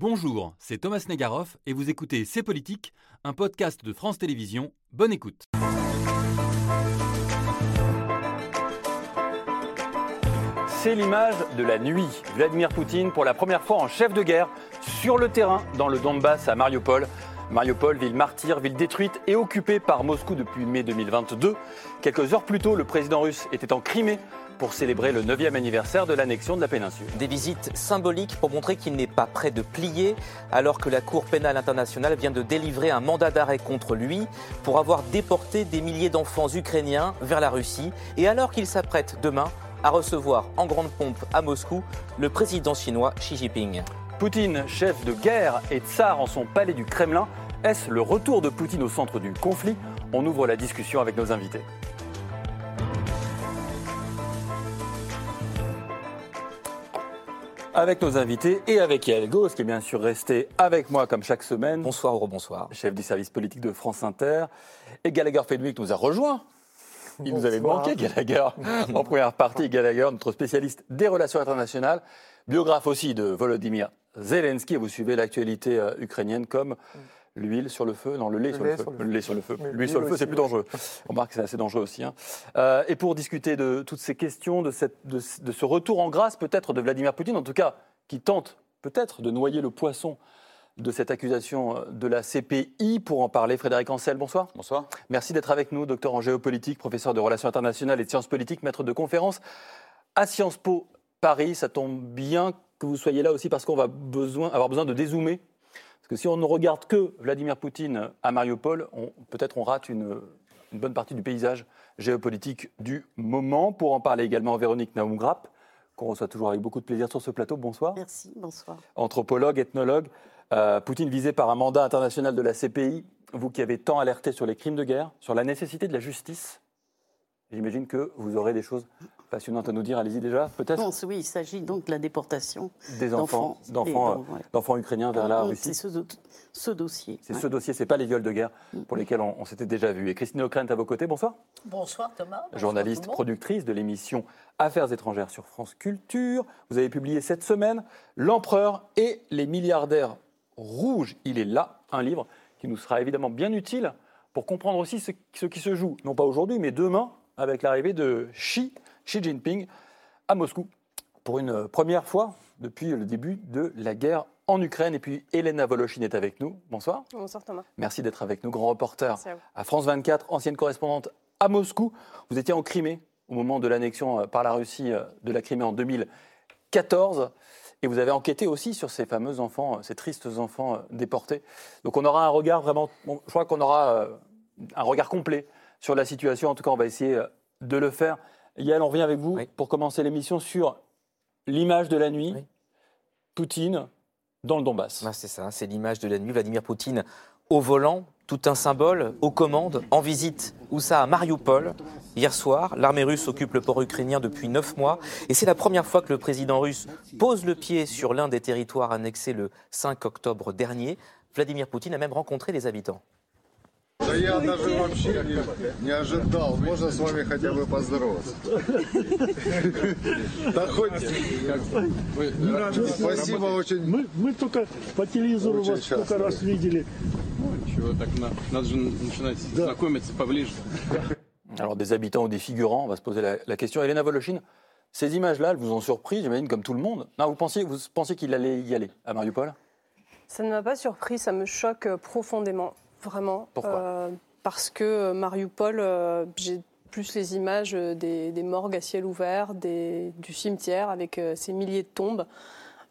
Bonjour, c'est Thomas Negaroff et vous écoutez C'est Politique, un podcast de France Télévisions. Bonne écoute. C'est l'image de la nuit. Vladimir Poutine, pour la première fois en chef de guerre, sur le terrain dans le Donbass à Mariupol. Mariupol, ville martyre, ville détruite et occupée par Moscou depuis mai 2022. Quelques heures plus tôt, le président russe était en Crimée pour célébrer le 9e anniversaire de l'annexion de la péninsule. Des visites symboliques pour montrer qu'il n'est pas prêt de plier, alors que la Cour pénale internationale vient de délivrer un mandat d'arrêt contre lui pour avoir déporté des milliers d'enfants ukrainiens vers la Russie, et alors qu'il s'apprête demain à recevoir en grande pompe à Moscou le président chinois Xi Jinping. Poutine, chef de guerre et tsar en son palais du Kremlin, est-ce le retour de Poutine au centre du conflit? On ouvre la discussion avec nos invités. Avec nos invités et avec Yael Gauss, qui est bien sûr resté avec moi comme chaque semaine. Bonsoir, bonsoir. Chef du service politique de France Inter. Et Gallagher Fedwick nous a rejoint il nous avait manqué, Gallagher, en première partie. Gallagher, notre spécialiste des relations internationales, biographe aussi de Volodymyr Zelensky. Vous suivez l'actualité euh, ukrainienne comme l'huile sur le feu, non, le lait, sur, le feu. le lait sur le feu. L'huile sur le feu, c'est plus dangereux. On remarque que c'est assez dangereux aussi. Hein. Euh, et pour discuter de toutes ces questions, de, cette, de, de ce retour en grâce peut-être de Vladimir Poutine, en tout cas, qui tente peut-être de noyer le poisson de cette accusation euh, de la CPI. Pour en parler, Frédéric Ancel, bonsoir. Bonsoir. Merci d'être avec nous, docteur en géopolitique, professeur de relations internationales et de sciences politiques, maître de conférence à Sciences Po Paris. Ça tombe bien que vous soyez là aussi parce qu'on va besoin, avoir besoin de dézoomer. Que si on ne regarde que Vladimir Poutine à Mariupol, peut-être on rate une, une, bonne partie du paysage géopolitique du moment. Pour en parler également, Véronique Naumgrap, qu'on reçoit toujours avec beaucoup de plaisir sur ce plateau. Bonsoir. Merci, bonsoir. Anthropologue, ethnologue, euh, Poutine visé par un mandat international de la CPI, vous qui avez tant alerté sur les crimes de guerre, sur la nécessité de la justice, j'imagine que vous aurez des choses passionnantes à nous dire. Allez-y déjà, peut-être Oui, il s'agit donc de la déportation des enfants, d'enfants, d'enfants ukrainiens vers la Russie. C'est ce, dossier. C'est ce dossier, c'est pas les viols de guerre pour lesquels on, s'était déjà vu. Et Christine O'Krent à vos côtés, bonsoir. Bonsoir Thomas. Journaliste, productrice de l'émission Affaires étrangères sur France Culture. Vous avez publié cette semaine L'empereur et les milliardaires rouge, il est là, un livre qui nous sera évidemment bien utile pour comprendre aussi ce, qui se joue, non pas aujourd'hui, mais demain, avec l'arrivée de Xi, Xi Jinping à Moscou, pour une première fois depuis le début de la guerre en Ukraine. Et puis Elena Voloshin est avec nous. Bonsoir. Bonsoir Thomas. Merci d'être avec nous, grand reporter à, France 24, ancienne correspondante à Moscou. Vous étiez en Crimée au moment de l'annexion euh, par la Russie euh, de la Crimée en 2014. Et vous avez enquêté aussi sur ces fameux enfants, euh, ces tristes enfants déportés. Donc on aura un regard vraiment, je crois qu'on aura un regard complet sur la situation. En tout cas, on va essayer de le faire. Yael, on revient avec vous pour commencer l'émission sur l'image de la nuit. Poutine dans le Donbass. c'est ça, c'est l'image de la nuit. Vladimir Poutine au volant, tout un symbole, aux commandes, en visite, où ça, à Mariupol. Hier soir, l'armée russe occupe le port ukrainien depuis neuf mois, et c'est la première fois que le président russe pose le pied sur l'un des territoires annexés le 5 octobre dernier. Vladimir Poutine a même rencontré les habitants. Да я даже вообще не, не ожидал. Можно с вами хотя бы поздороваться? Да хоть... Спасибо очень. Мы, мы только по телевизору вас сколько раз видели. Чего так, надо же начинать знакомиться поближе. Alors des habitants ou des figurants, on va se poser la, la question. Elena Voloshin, ces images-là, elles vous ont surpris, j'imagine, comme tout le monde. Non, vous pensiez, vous pensiez qu'il allait y aller à Mariupol Ça ne m'a pas surpris, ça me choque profondément vraiment. Pourquoi? euh, Parce que euh, Mariupol, euh, j'ai plus les images des, morgues à ciel ouvert, des, du cimetière avec ces milliers de tombes,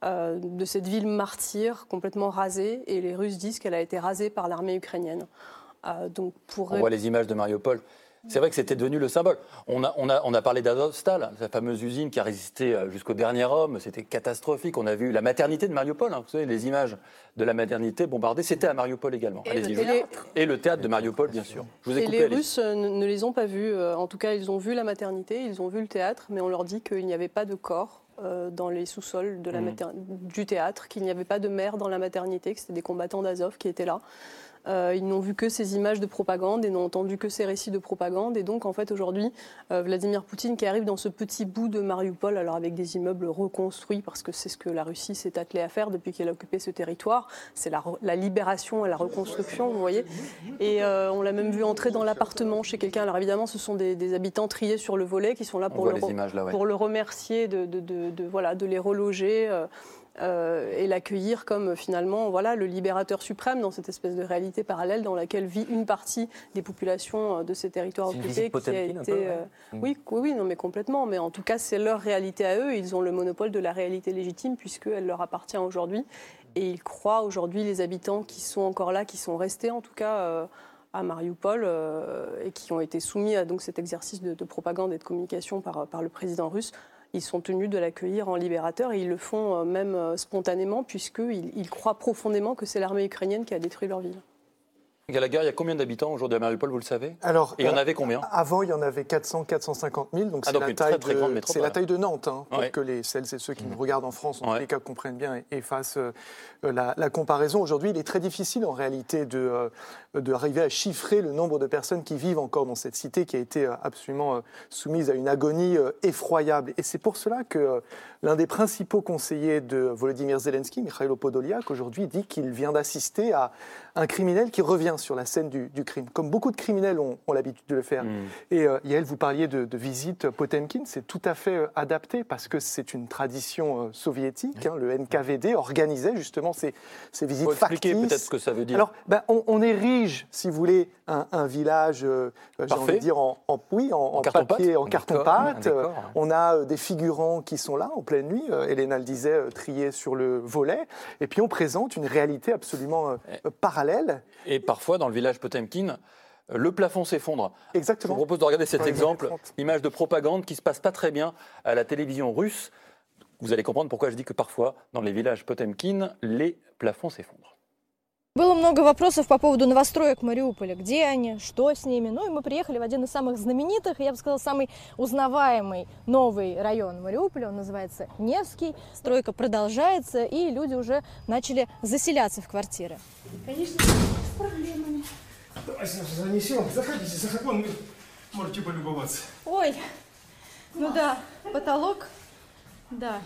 de cette ville martyre complètement rasée. Et les Russes disent qu'elle a été rasée par l'armée ukrainienne. donc pour... On voit les images de Mariupol. C'est vrai que c'était devenu le symbole. On a, on a, on a parlé d'Azovstal, la fameuse usine qui a résisté euh, jusqu'au dernier homme. C'était catastrophique. On a vu la maternité de Mariupol. Hein. vous savez, les images de la maternité bombardée, c'était à Mariupol également. Et, le, et, le théâtre de Mariupol, bien sûr. Je vous ai et les Russes euh, ne les ont pas vus. Euh, en tout cas, ils ont vu la maternité, ils ont vu le théâtre, mais on leur dit qu'il n'y avait pas de corps dans les sous-sols de la mmh. du théâtre, qu'il n'y avait pas de mère dans la maternité, que c'était des combattants d'Azov qui étaient là. Euh, ils n'ont vu que ces images de propagande et n'ont entendu que ces récits de propagande. Et donc, en fait, aujourd'hui, euh, Vladimir Poutine qui arrive dans ce petit bout de Mariupol, alors avec des immeubles reconstruits, parce que c'est ce que la Russie s'est attelée à faire depuis qu'elle a occupé ce territoire. C'est la, la, libération et la reconstruction, vous voyez. Et euh, on l'a même vu entrer dans l'appartement chez quelqu'un. Alors évidemment, ce sont des, des, habitants triés sur le volet qui sont là pour, le, là, ouais. pour le, remercier de, de, de, voilà, de les reloger. Euh, euh, et l'accueillir comme finalement voilà, le libérateur suprême dans cette espèce de réalité parallèle dans laquelle vit une partie des populations euh, de ces territoires occupés. Qui a été, peu, ouais. euh, mmh. oui, oui, non, mais complètement. Mais en tout cas, c'est leur réalité à eux. Ils ont le monopole de la réalité légitime puisqu'elle leur appartient aujourd'hui. Et ils croient aujourd'hui, les habitants qui sont encore là, qui sont restés en tout cas euh, à Mariupol euh, et qui ont été soumis à donc, cet exercice de, de propagande et de communication par, par le président russe, ils sont tenus de l'accueillir en libérateur et ils le font même spontanément puisqu'ils ils croient profondément que c'est l'armée ukrainienne qui a détruit leur ville. Gallagher, il y a combien d'habitants aujourd'hui à Mariupol, vous le savez? Alors, Et il y en avait combien? Avant, il y en avait 400, 450 000. Donc, ah, c'est la, taille très, de, métropole. la taille de Nantes, hein, pour ouais. que les, celles et ceux qui mmh. nous regardent en France, en ouais. tous les cas, comprennent bien et, et fassent euh, la, la, comparaison. Aujourd'hui, il est très difficile, en réalité, de, euh, d'arriver à chiffrer le nombre de personnes qui vivent encore dans cette cité qui a été euh, absolument soumise à une agonie effroyable. Et c'est pour cela que l'un des principaux conseillers de Volodymyr Zelensky, Mikhailo Podolyak, aujourd'hui dit qu'il vient d'assister à un criminel qui revient sur la scène du, du crime, comme beaucoup de criminels ont, ont l'habitude de le faire. Mmh. Et euh, Yael, vous parliez de, de visite Potemkin, c'est tout à fait euh, adapté parce que c'est une tradition euh, soviétique. Hein, le NKVD organisait justement ces, ces visites Faut expliquer peut-être ce que ça veut dire. Alors, ben, on, on, érige, si vous voulez, un, un village, euh, j'ai envie de dire, en, en oui, en, en papier, en carton-pâte. On a euh, des figurants qui sont là pleine nuit, euh, Elena le disait, triés sur le volet. Et puis on présente une réalité absolument parallèle. Et parfois, dans le village Potemkin, le plafond s'effondre. Exactement. Je vous propose de regarder cet exemple, image de propagande qui se passe pas très bien à la télévision russe. Vous allez comprendre pourquoi je dis que parfois, dans les villages Potemkin, les plafonds s'effondrent. Было много вопросов по поводу новостроек Мариуполя. Где они, что с ними. Ну и мы приехали в один из самых знаменитых, я бы сказала, самый узнаваемый новый район Мариуполя. Он называется Невский. Стройка продолжается, и люди уже начали заселяться в квартиры. Конечно, с проблемами. Давайте занесем. Заходите, за закон можете полюбоваться. Ой, ну да, потолок, да.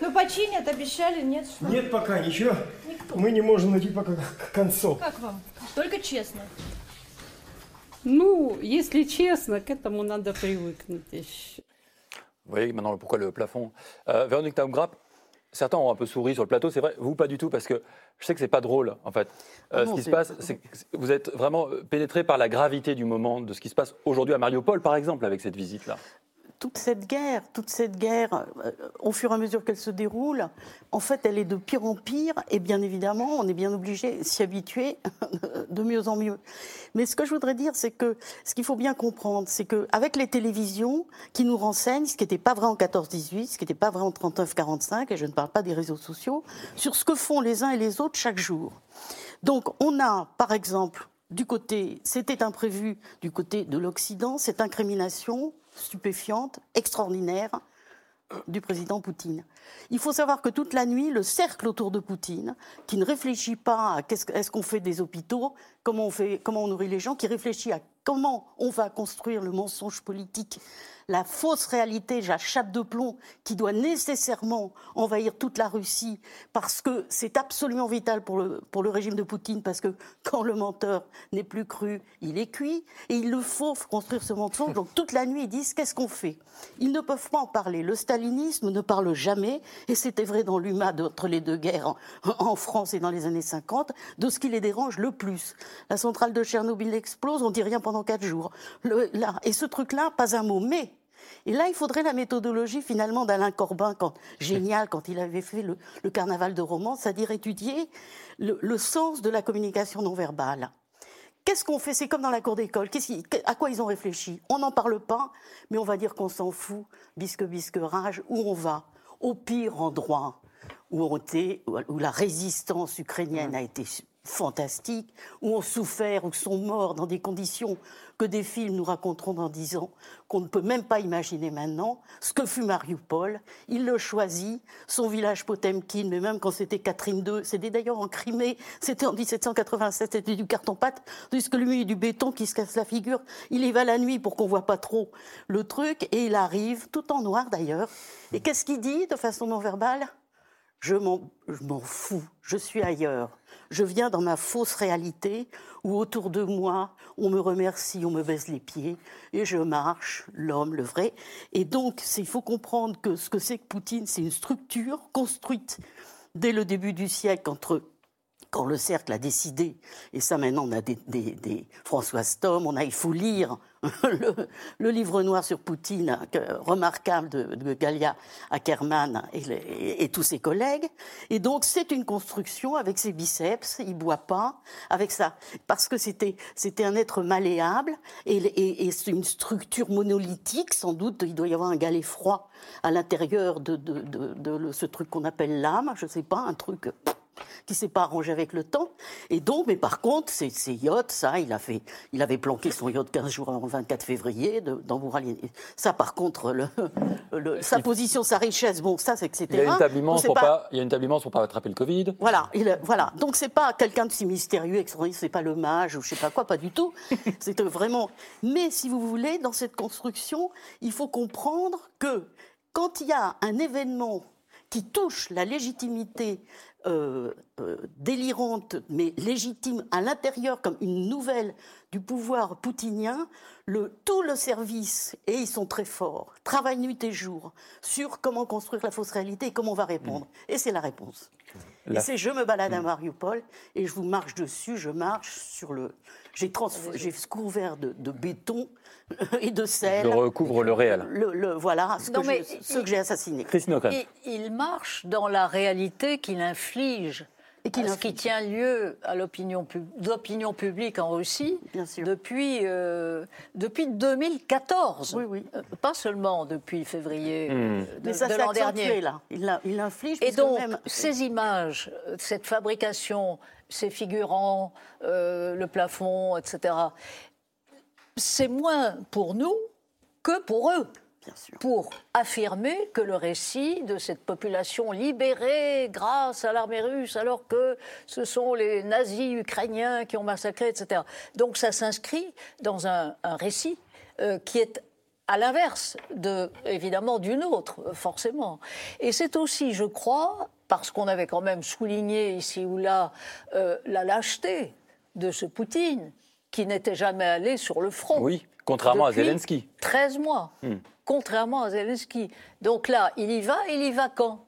Ну, починят, обещали, нет? Что? Нет пока ничего. Никто. Мы не можем найти пока концов. Как вам? Только честно. Ну, если честно, к этому надо привыкнуть. Vous voyez maintenant pourquoi le plafond. Euh, Véronique Taumgrap, certains ont un peu souri sur le plateau, c'est vrai, vous pas du tout, parce que je sais que c'est pas drôle en fait. Euh, Ah non, ce qui se c'est- passe, c'est que vous êtes vraiment pénétré par la gravité du moment, de ce qui se passe aujourd'hui à Mariupol, par exemple, avec cette visite-là. toute cette guerre, toute cette guerre, euh, au fur et à mesure qu'elle se déroule, en fait, elle est de pire en pire. Et bien évidemment, on est bien obligé de s'y habituer de mieux en mieux. Mais ce que je voudrais dire, c'est que ce qu'il faut bien comprendre, c'est qu'avec les télévisions qui nous renseignent, ce qui n'était pas vrai en 14-18, ce qui n'était pas vrai en 39-45, et je ne parle pas des réseaux sociaux, sur ce que font les uns et les autres chaque jour. Donc, on a, par exemple, du côté, c'était imprévu du côté de l'Occident, cette incrimination stupéfiante, extraordinaire du président Poutine. Il faut savoir que toute la nuit, le cercle autour de Poutine, qui ne réfléchit pas à est-ce qu'on fait des hôpitaux, comment on, comment on nourrit les gens, qui réfléchit à comment on va construire le mensonge politique, la fausse réalité, la de plomb, qui doit nécessairement envahir toute la Russie, parce que c'est absolument vital pour le, régime de Poutine, parce que quand le menteur n'est plus cru, il est cuit, et il le faut construire ce mensonge. Donc toute la nuit, ils disent qu'est-ce qu'on fait? Ils ne peuvent pas en parler. Le stalinisme ne parle jamais, et c'était vrai dans l'UMA entre les deux guerres en, en France et dans les années 50, de ce qui les dérange le plus. La centrale de Tchernobyl explose, on dit rien pendant quatre jours. Le- là, et ce truc-là, pas un mot. Mais et là, il faudrait la méthodologie finalement d'Alain Corbin, quand, génial, quand il avait fait le, le carnaval de romance, c'est-à-dire étudier le, le sens de la communication non verbale. Qu'est-ce qu'on fait? C'est comme dans la cour d'école. À quoi ils ont réfléchi? On n'en parle pas, mais on va dire qu'on s'en fout, bisque bisque rage, où on va? Au pire endroit où, on était- où la résistance ukrainienne a été fantastiques, ou ont souffert, ou sont morts dans des conditions que des films nous raconteront dans dix ans, qu'on ne peut même pas imaginer maintenant, ce que fut Mariupol. Il le choisit, son village Potemkin, mais même quand c'était Catherine II, c'était d'ailleurs en Crimée, c'était en 1787, c'était du carton-pâte, puisque lui, du béton qui se casse la figure. Il y va la nuit pour qu'on voit pas trop le truc, et il arrive, tout en noir d'ailleurs. Et qu'est-ce qu'il dit de façon non verbale? Je m'en fous, je suis ailleurs. Je viens dans ma fausse réalité où autour de moi, on me remercie, on me baisse les pieds, et je marche, l'homme, le vrai. Et donc, il faut comprendre que ce que c'est que Poutine, c'est une structure construite dès le début du siècle entre quand le cercle a décidé, et ça maintenant on a des, des, des François Stom, on a, il faut lire le, livre noir sur Poutine, que- remarquable de, Galia Ackerman et, tous ses collègues. Et donc c'est une construction avec ses biceps, il boit pas, avec ça, parce que c'était c'était un être malléable et, et- une structure monolithique, sans doute il doit y avoir un galet froid à l'intérieur de, ce truc qu'on appelle l'âme, je sais pas, un truc qui s'est pas arrangé avec le temps. Et donc, mais par contre, ces, ces yachts, ça, il a fait, il avait planqué son yacht 15 jours avant le 24 février de- dans. Ça, par contre, le, le- sa position, sa richesse, bon, ça, c'est etc. Il y a une table immense pour pas... il y a une table immense pour pas attraper le Covid. voilà, il- voilà. Donc c'est pas quelqu'un de si mystérieux, extraordinaire, c'est pas le mage ou je sais pas quoi, pas du tout. C'est vraiment. Mais si vous voulez, dans cette construction, il faut comprendre que quand il y a un événement qui touche la légitimité euh, euh, délirante, mais légitime à l'intérieur, comme une nouvelle du pouvoir poutinien, le, tout le service, et ils sont très forts, travaillent nuit et jour sur comment construire la fausse réalité et comment on va répondre. Et c'est la réponse. Et c'est je me balade à Mariupol et je vous marche dessus, je marche sur le. J'ai couvert de, de béton et de sel. Je recouvre le réel. Le, le- voilà, ce Non, que j'ai- ceux que j'ai assassinés. Christine il marche dans la réalité qu'il inflige. Et ce qui tient lieu à l'opinion pub- publique en Russie depuis, euh, depuis 2014. Euh, Pas seulement depuis février Hmm. euh, de, Mais ça de s'est l'an dernier. là. Il l'inflige. Et donc, même- ces images, cette fabrication, ces figurants, euh, le plafond, etc., c'est moins pour nous que pour eux. Pour affirmer que le récit de cette population libérée grâce à l'armée russe, alors que ce sont les nazis ukrainiens qui ont massacré, etc. Donc ça s'inscrit dans un, un récit euh, qui est à l'inverse, de, évidemment, du nôtre, forcément. Et c'est aussi, je crois, parce qu'on avait quand même souligné ici ou là euh, la lâcheté de ce Poutine, qui n'était jamais allé sur le front. Oui, contrairement à Zelensky. 13 mois, Hmm. Contrairement à Zelensky. Donc là, il y va, il y va quand?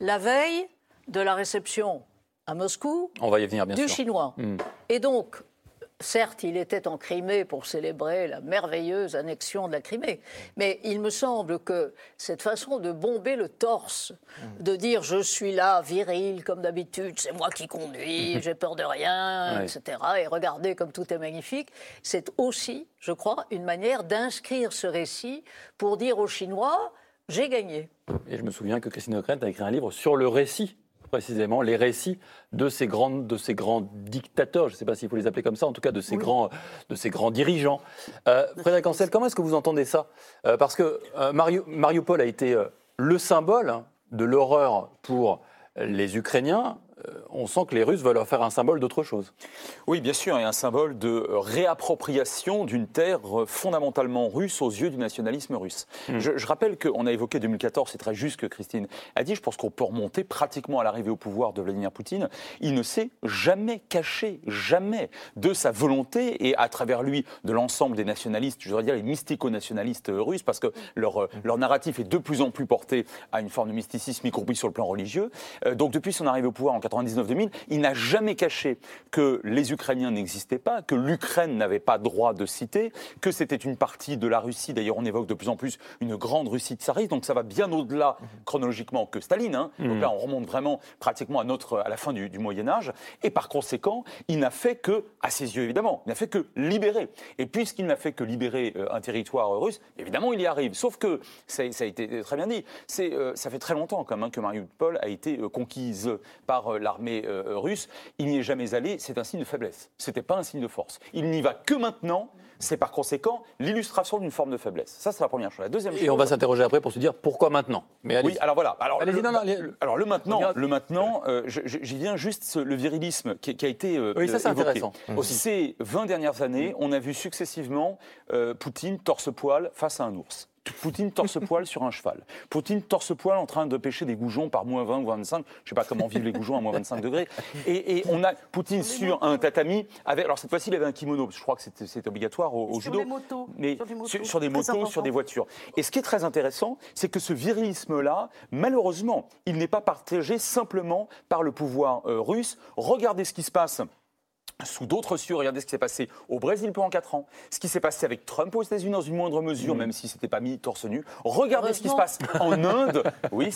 La veille de la réception à Moscou On va y venir, bien du sûr. Chinois. Hmm. Et donc, certes, il était en Crimée pour célébrer la merveilleuse annexion de la Crimée, mais il me semble que cette façon de bomber le torse, de dire je suis là, viril comme d'habitude, c'est moi qui conduis, j'ai peur de rien, Ouais. etc., et regardez comme tout est magnifique, c'est aussi, je crois, une manière d'inscrire ce récit pour dire aux Chinois, j'ai gagné. Et je me souviens que Christine O'Krent a écrit un livre sur le récit, précisément, les récits de ces grands, de ces grands dictateurs, je ne sais pas s'il faut les appeler comme ça, en tout cas de ces, grands, de ces grands dirigeants. Euh, Frédéric Ancel, comment est-ce que vous entendez ça? Euh, Parce que euh, Mario- Mariupol a été euh, le symbole de l'horreur pour les Ukrainiens. Euh, on sent que les Russes veulent leur faire un symbole d'autre chose. Oui, bien sûr, et un symbole de réappropriation d'une terre fondamentalement russe aux yeux du nationalisme russe. Hmm. Je, je rappelle qu'on a évoqué 2014, c'est très juste que Christine a dit, je pense qu'on peut remonter pratiquement à l'arrivée au pouvoir de Vladimir Poutine. Il ne s'est jamais caché, jamais, de sa volonté et à travers lui de l'ensemble des nationalistes, je voudrais dire les mystico-nationalistes euh, russes, parce que leur, euh, leur narratif est de plus en plus porté à une forme de mysticisme, y compris sur le plan religieux. Donc depuis son arrivée au pouvoir en 99-2000, il n'a jamais caché que les Ukrainiens n'existaient pas, que l'Ukraine n'avait pas droit de citer, que c'était une partie de la Russie. D'ailleurs, on évoque de plus en plus une grande Russie tsariste, donc ça va bien au-delà chronologiquement que Staline. hein. Donc Mhm. là, on remonte vraiment pratiquement à, notre, à la fin du, du Moyen Âge. Et par conséquent, il n'a fait que, à ses yeux évidemment, il n'a fait que libérer. Et puisqu'il n'a fait que libérer euh, un territoire euh, russe, évidemment, il y arrive. Sauf que, ça, ça a été très bien dit, c'est, euh, ça fait très longtemps quand même hein, que Mariupol a été euh, conquise par l'armée l'armée euh, russe, il n'y est jamais allé, c'est un signe de faiblesse. C'était pas un signe de force. Il n'y va que maintenant. C'est par conséquent l'illustration d'une forme de faiblesse. Ça, c'est la première chose. La deuxième Et chose. on va s'interroger après pour se dire pourquoi maintenant? Mais. Oui, alors voilà. Alors, le, non, non, allez. alors le maintenant, le maintenant, euh, j'y viens juste ce- le virilisme qui, qui a été euh, Oui, ça, c'est euh, intéressant aussi. Ces 20 dernières années, on a vu successivement euh, Poutine torse-poil face à un ours. Poutine torse-poil sur un cheval. Poutine torse-poil en train de pêcher des goujons par moins 20 ou 25. Je ne sais pas comment vivent les goujons à moins 25 degrés. Et, et on a Poutine sur un tatami. Avec, alors cette fois-ci, il avait un kimono. parce que Je crois que c'était- c'est obligatoire au, judo. des motos, Mais sur des motos, sur, sur des motos, sur des voitures. Et ce qui est très intéressant, c'est que ce virilisme-là, malheureusement, il n'est pas partagé simplement par le pouvoir euh, russe. Regardez ce qui se passe sous d'autres cieux, regardez ce qui s'est passé au Brésil pendant 4 ans, ce qui s'est passé avec Trump aux États-Unis dans une moindre mesure, même si c'était pas mis torse nu. Regardez ce qui se passe en Inde. Oui,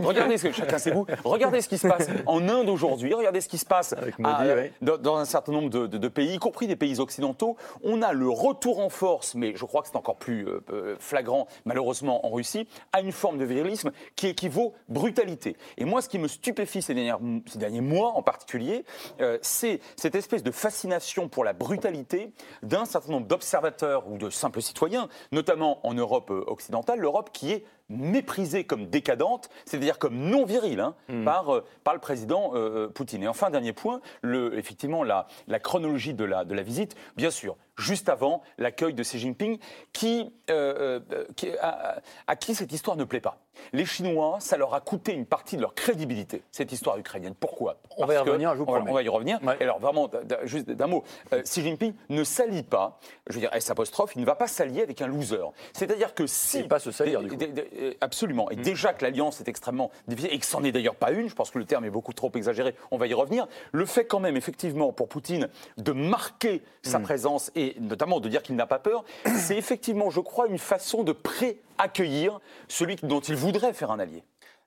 regardez ce que chacun ses goûts. Regardez ce qui se passe en Inde aujourd'hui. Regardez ce qui se passe Modi, dans, dans un certain nombre de, de- de pays, y compris des pays occidentaux. On a le retour en force, mais je crois que c'est encore plus euh, euh, flagrant, malheureusement, en Russie, à une forme de virilisme qui équivaut brutalité. Et moi, ce qui me stupéfie ces derniers mois en particulier, euh, c'est cette espèce de fascination pour la brutalité d'un certain nombre d'observateurs ou de simples citoyens, notamment en Europe euh, occidentale, l'Europe qui est méprisée comme décadente, c'est-à-dire comme non virile hein, par, euh, par le président euh, Poutine. Et enfin, dernier point, le, effectivement, la, la chronologie de la, de la visite, bien sûr, juste avant l'accueil de Xi Jinping, qui, euh, euh, qui- à, à qui cette histoire ne plaît pas. Les Chinois, ça leur a coûté une partie de leur crédibilité, cette histoire ukrainienne. Pourquoi? On va y revenir, je vous promets. On va y revenir. Alors, vraiment, juste d'un mot, euh, Xi Jinping ne s'allie pas, je veux dire, S apostrophe, il ne va pas s'allier avec un loser. C'est-à-dire que si. Et pas se salir, du coup. euh, Absolument. Et déjà que l'alliance est extrêmement difficile, et que c'en est d'ailleurs pas une, je pense que le terme est beaucoup trop exagéré, on va y revenir. Le fait quand même, effectivement, pour Poutine, de marquer sa présence et notamment de dire qu'il n'a pas peur, c'est effectivement, je crois, une façon de pré-accueillir celui dont il voudrait faire un allié.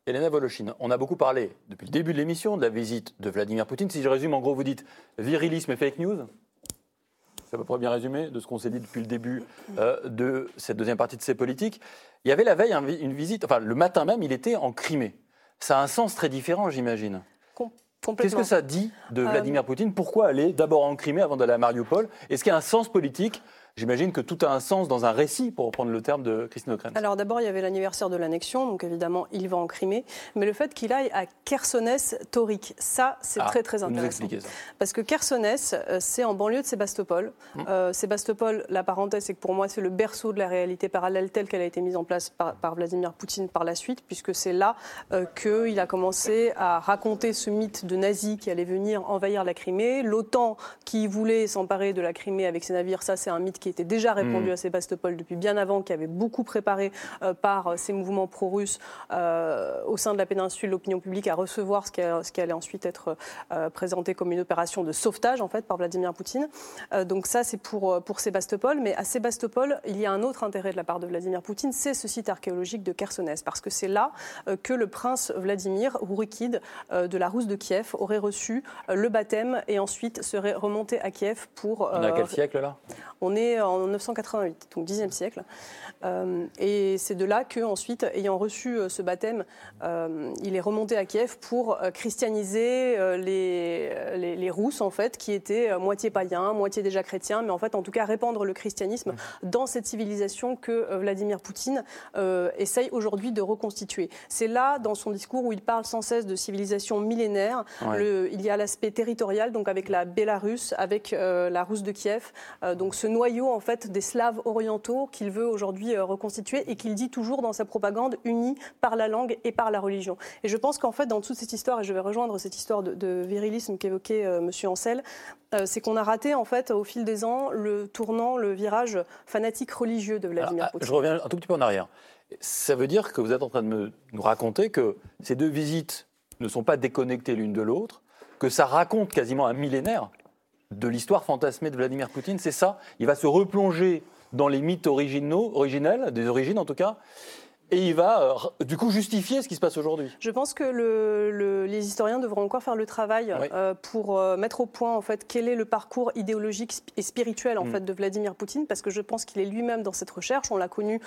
Elena Voloshin, on a beaucoup parlé depuis le début de l'émission de la visite de Vladimir Poutine. Si je résume, en gros, vous dites virilisme et fake news C'est à peu près bien résumé de ce qu'on s'est dit depuis le début euh, de cette deuxième partie de ces politiques. Il y avait la veille une visite, enfin le matin même, il était en Crimée. Ça a un sens très différent, j'imagine. Qu'est-ce que ça dit de Euh, Vladimir Poutine? Pourquoi aller d'abord en Crimée avant d'aller à Mariupol? Est-ce qu'il y a un sens politique J'imagine que tout a un sens dans un récit, pour reprendre le terme de Christine O'Krent. Alors d'abord, il y avait l'anniversaire de l'annexion, donc évidemment, il va en Crimée. Mais le fait qu'il aille à Chersonès Taurique, ça, c'est Ah, très très nous intéressant. expliquez ça. Parce que Chersonès, euh, c'est en banlieue de Sébastopol. Hum. Euh, Sébastopol, la parenthèse, c'est que pour moi, c'est le berceau de la réalité parallèle telle qu'elle a été mise en place par, par Vladimir Poutine par la suite, puisque c'est là euh, qu'il a commencé à raconter ce mythe de nazis qui allait venir envahir la Crimée. L'OTAN qui voulait s'emparer de la Crimée avec ses navires, ça, c'est un mythe qui était déjà répandu Hum. à Sébastopol depuis bien avant, qui avait beaucoup préparé euh, par euh, ces mouvements pro-russes euh, au sein de la péninsule l'opinion publique à recevoir ce qui, a- ce qui allait ensuite être présenté comme une opération de sauvetage en fait par Vladimir Poutine. Donc ça c'est pour, pour Sébastopol, mais à Sébastopol il y a un autre intérêt de la part de Vladimir Poutine, c'est ce site archéologique de Chersonès, parce que c'est là que le prince Vladimir Rourikide euh, de la Rousse de Kiev aurait reçu le baptême et ensuite serait remonté à Kiev pour... On est à quel siècle là? on est en 988, donc 10e siècle. Euh, et c'est de là qu'ensuite, ayant reçu euh, ce baptême, euh, il est remonté à Kiev pour christianiser les, les, en fait, qui étaient moitié païens, moitié déjà chrétiens, mais en fait, en tout cas, répandre le christianisme dans cette civilisation que Vladimir Poutine essaye aujourd'hui de reconstituer. C'est là, dans son discours, où il parle sans cesse de civilisation millénaire. Ouais. Le- il y a l'aspect territorial, donc avec la Bélarus, avec euh, la Rousse de Kiev, euh, donc ce noyau en fait des Slaves orientaux qu'il veut aujourd'hui euh, reconstituer et qu'il dit toujours dans sa propagande unis par la langue et par la religion. Et je pense qu'en fait dans toute cette histoire, et je vais rejoindre cette histoire de, de virilisme qu'évoquait euh, Monsieur Ancel, euh, c'est qu'on a raté en fait au fil des ans le tournant, le virage fanatique religieux de Vladimir Alors, ah, Poutine. Je reviens un tout petit peu en arrière. Ça veut dire que vous êtes en train de me- nous raconter que ces deux visites ne sont pas déconnectées l'une de l'autre, que ça raconte quasiment un millénaire de l'histoire fantasmée de Vladimir Poutine. C'est ça Il va se replonger dans les mythes originaux, originels, des origines en tout cas. Et il va euh, du coup justifier ce qui se passe aujourd'hui. Je pense que le- le- les historiens devront encore faire le travail Oui. euh, pour euh, mettre au point en fait quel est le parcours idéologique et spirituel en Mm. fait de Vladimir Poutine, parce que je pense qu'il est lui-même dans cette recherche. On l'a connu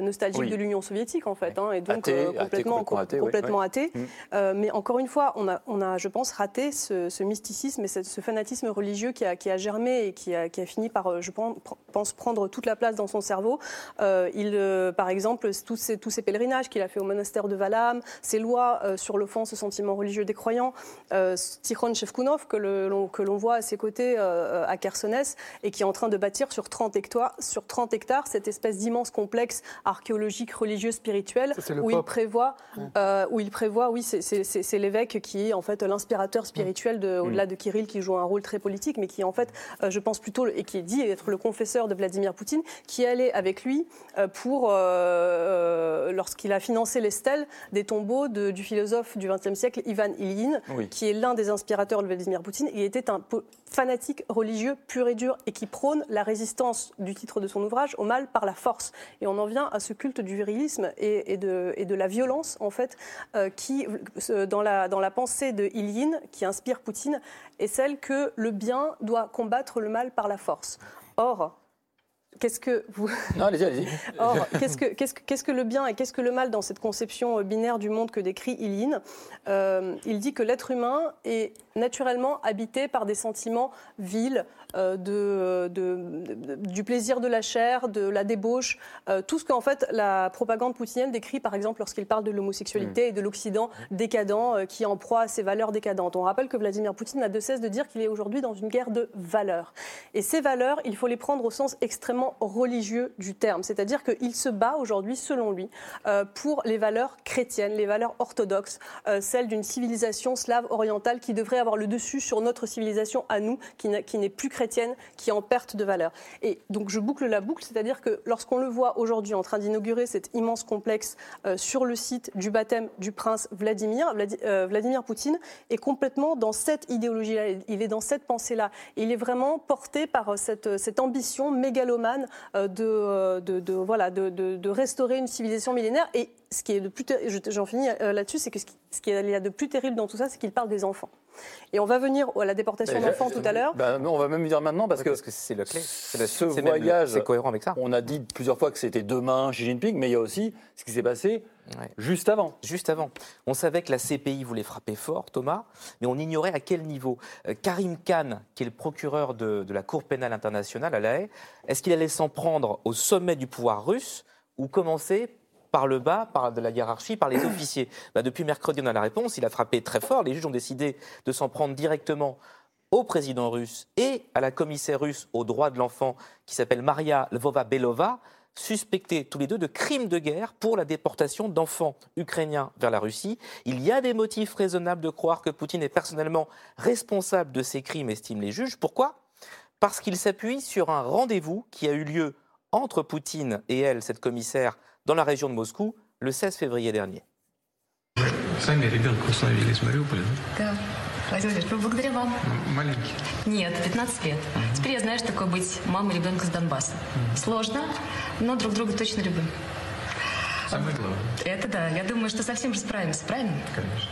nostalgique Oui. de l'Union soviétique en fait, hein, et donc Athée, athée, complètement, athée, complètement oui. athée. Mm. Mais encore une fois, on a, on a, je pense, raté ce, ce mysticisme et ce, ce fanatisme religieux qui a, qui a germé et qui a, qui a fini par, je pense, pr- pense, prendre toute la place dans son cerveau. Il, par exemple, tous ces, tous ces pèlerinages qu'il a fait au monastère de Valam, ses lois euh, sur l'offense au sentiment religieux des croyants, euh, Tikhon Shevkunov, que l'on que l'on voit à ses côtés euh, à Khersones, et qui est en train de bâtir sur 30 hectares, sur 30 hectares cette espèce d'immense complexe archéologique, religieux, spirituel, Ça, où il prévoit, euh, où il prévoit, oui, c'est- l'évêque qui est en fait l'inspirateur spirituel de, au-delà de Kirill, qui joue un rôle très politique, mais qui en fait, je pense plutôt, et qui est dit être le confesseur de Vladimir Poutine, qui allait avec lui pour, euh, lorsqu'il a financé les stèles des tombeaux de- du philosophe du XXe siècle, Ivan Ilyin, Oui. qui est l'un des inspirateurs de Vladimir Poutine. Il était un fanatique religieux pur et dur et qui prône la résistance du titre de son ouvrage au mal par la force. Et on en vient à ce culte du virilisme et, et de, et de la violence, en fait, euh, qui, euh, dans la, dans la pensée de Ilyin, qui inspire Poutine, est celle que le bien doit combattre le mal par la force. Or, qu'est-ce que vous... Non, allez-y, allez-y. Or, qu'est-ce que, qu'est-ce, que, qu'est-ce que le bien et qu'est-ce que le mal dans cette conception euh, binaire du monde que décrit Ilyin Euh, Il dit que l'être humain est naturellement habité par des sentiments vils, de, de- de- du plaisir de la chair, de la débauche, euh, tout ce qu'en fait la propagande poutinienne décrit par exemple lorsqu'il parle de l'homosexualité et de l'Occident décadent euh, qui est en proie à ces valeurs décadentes. On rappelle que Vladimir Poutine n'a de cesse de dire qu'il est aujourd'hui dans une guerre de valeurs. Et ces valeurs, il faut les prendre au sens extrêmement religieux du terme, c'est-à-dire qu'il se bat aujourd'hui, selon lui, euh, pour les valeurs chrétiennes, les valeurs orthodoxes, euh, celles d'une civilisation slave orientale qui devrait avoir le dessus sur notre civilisation à nous, qui n'est plus chrétienne, qui est en perte de valeur. Et donc je boucle la boucle, c'est-à-dire que lorsqu'on le voit aujourd'hui en train d'inaugurer cet immense complexe euh, sur le site du baptême du prince Vladimir, Vladi- euh, Vladimir Poutine est complètement dans cette idéologie-là, il est dans cette pensée-là. Il est vraiment porté par euh, cette, ambition mégalomane de, voilà, de- de restaurer une civilisation millénaire. Et ce qui est de plus, j'en finis euh, là-dessus, c'est que ce qui- ce qu'il y a de plus terrible dans tout ça, c'est qu'il parle des enfants. Et on va venir à la déportation d'enfants tout à l'heure. Ben, non, on va même dire maintenant parce que, parce que c'est la clé. C'est la- ce voyage, c'est cohérent avec ça. on a dit plusieurs fois que c'était demain Xi Jinping, mais il y a aussi ce qui s'est passé Ouais. juste avant. Juste avant. On savait que la CPI voulait frapper fort, Thomas, mais on ignorait à quel niveau. Euh, Karim Khan, qui est le procureur de, de la Cour pénale internationale à La Haye, est-ce qu'il allait s'en prendre au sommet du pouvoir russe ou commencer par le bas, par la hiérarchie, par les officiers Bah, Depuis mercredi, on a la réponse. Il a frappé très fort. Les juges ont décidé de s'en prendre directement au président russe et à la commissaire russe aux droits de l'enfant qui s'appelle Maria Lvova-Belova, suspectés tous les deux de crimes de guerre pour la déportation d'enfants ukrainiens vers la Russie. Il y a des motifs raisonnables de croire que Poutine est personnellement responsable de ces crimes, estiment les juges. Pourquoi? Parce qu'il s'appuie sur un rendez-vous qui a eu lieu entre Poutine et elle, cette commissaire, dans la région de Moscou, le 16 février dernier. Сами ребенка установили из Мариуполя, Да. Владимир Ильич, благодаря вам. да? Маленький. Нет, 15 лет. Теперь я знаю, что такое быть мамой ребенка с Донбасса. Сложно, но друг друга точно любим. Самое главное. Это да. Я думаю, что совсем же справимся, правильно? Конечно.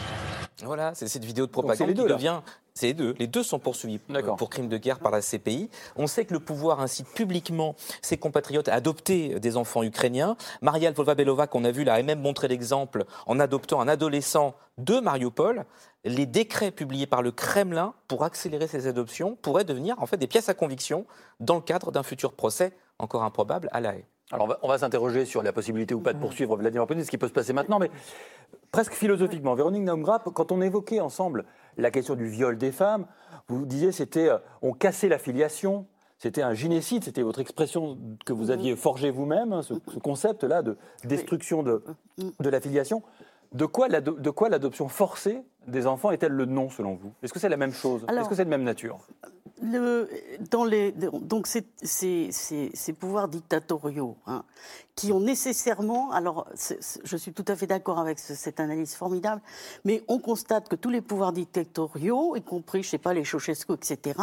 Voilà, c'est cette vidéo de propagande les deux, qui devient. C'est les deux. Les deux sont poursuivis euh, pour crimes de guerre par la CPI. On sait que le pouvoir incite publiquement ses compatriotes à adopter des enfants ukrainiens. Maria Lvova-Belova, qu'on a vu là, a même montré l'exemple en adoptant un adolescent de Mariupol. Les décrets publiés par le Kremlin pour accélérer ces adoptions pourraient devenir en fait des pièces à conviction dans le cadre d'un futur procès encore improbable à La Haye. Alors on va, on va s'interroger sur la possibilité ou pas de poursuivre Vladimir Poutine, ce qui peut se passer maintenant, mais presque philosophiquement. Véronique Naumgrap, quand on évoquait ensemble la question du viol des femmes, vous disiez c'était euh, on cassait la filiation, c'était un gynécide, c'était votre expression que vous aviez forgée vous-même, hein, ce, ce concept-là de destruction de, de la filiation. De quoi de quoi l'adoption forcée des enfants est-elle le nom selon vous? Est-ce que c'est la même chose? Est-ce que c'est de même nature? Dans les, donc ces, pouvoirs dictatoriaux hein, qui ont nécessairement, alors je suis tout à fait d'accord avec cette analyse formidable, mais on constate que tous les pouvoirs dictatoriaux, y compris, je sais pas, les Ceausescu, etc.,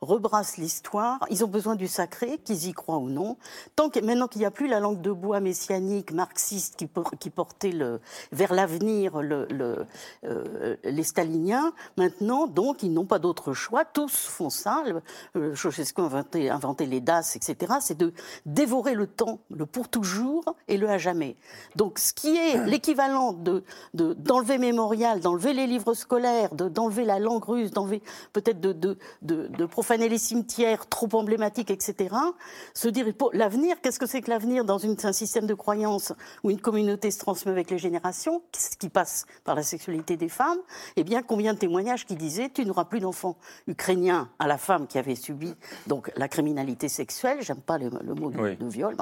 rebrassent l'histoire. Ils ont besoin du sacré, qu'ils y croient ou non. Tant que maintenant qu'il n'y a plus la langue de bois messianique, marxiste, qui, portait le, vers l'avenir euh, les staliniens, maintenant, donc, ils n'ont pas d'autre choix. Tous font ça. Le, Ceausescu a inventé, inventé les DAS, etc. C'est de dévorer le temps, le pour toujours jour et le à jamais. Donc, ce qui est l'équivalent de, d'enlever mémorial, d'enlever les livres scolaires, de, d'enlever la langue russe, d'enlever peut-être de, de, de, profaner les cimetières trop emblématiques, etc. Se dire, l'avenir, qu'est-ce que c'est que l'avenir dans une, un système de croyance où une communauté se transmet avec les générations, ce qui passe par la sexualité des femmes? Eh bien, combien de témoignages qui disaient, tu n'auras plus d'enfants ukrainiens à la femme qui avait subi donc la criminalité sexuelle, j'aime pas le, mot de, viol,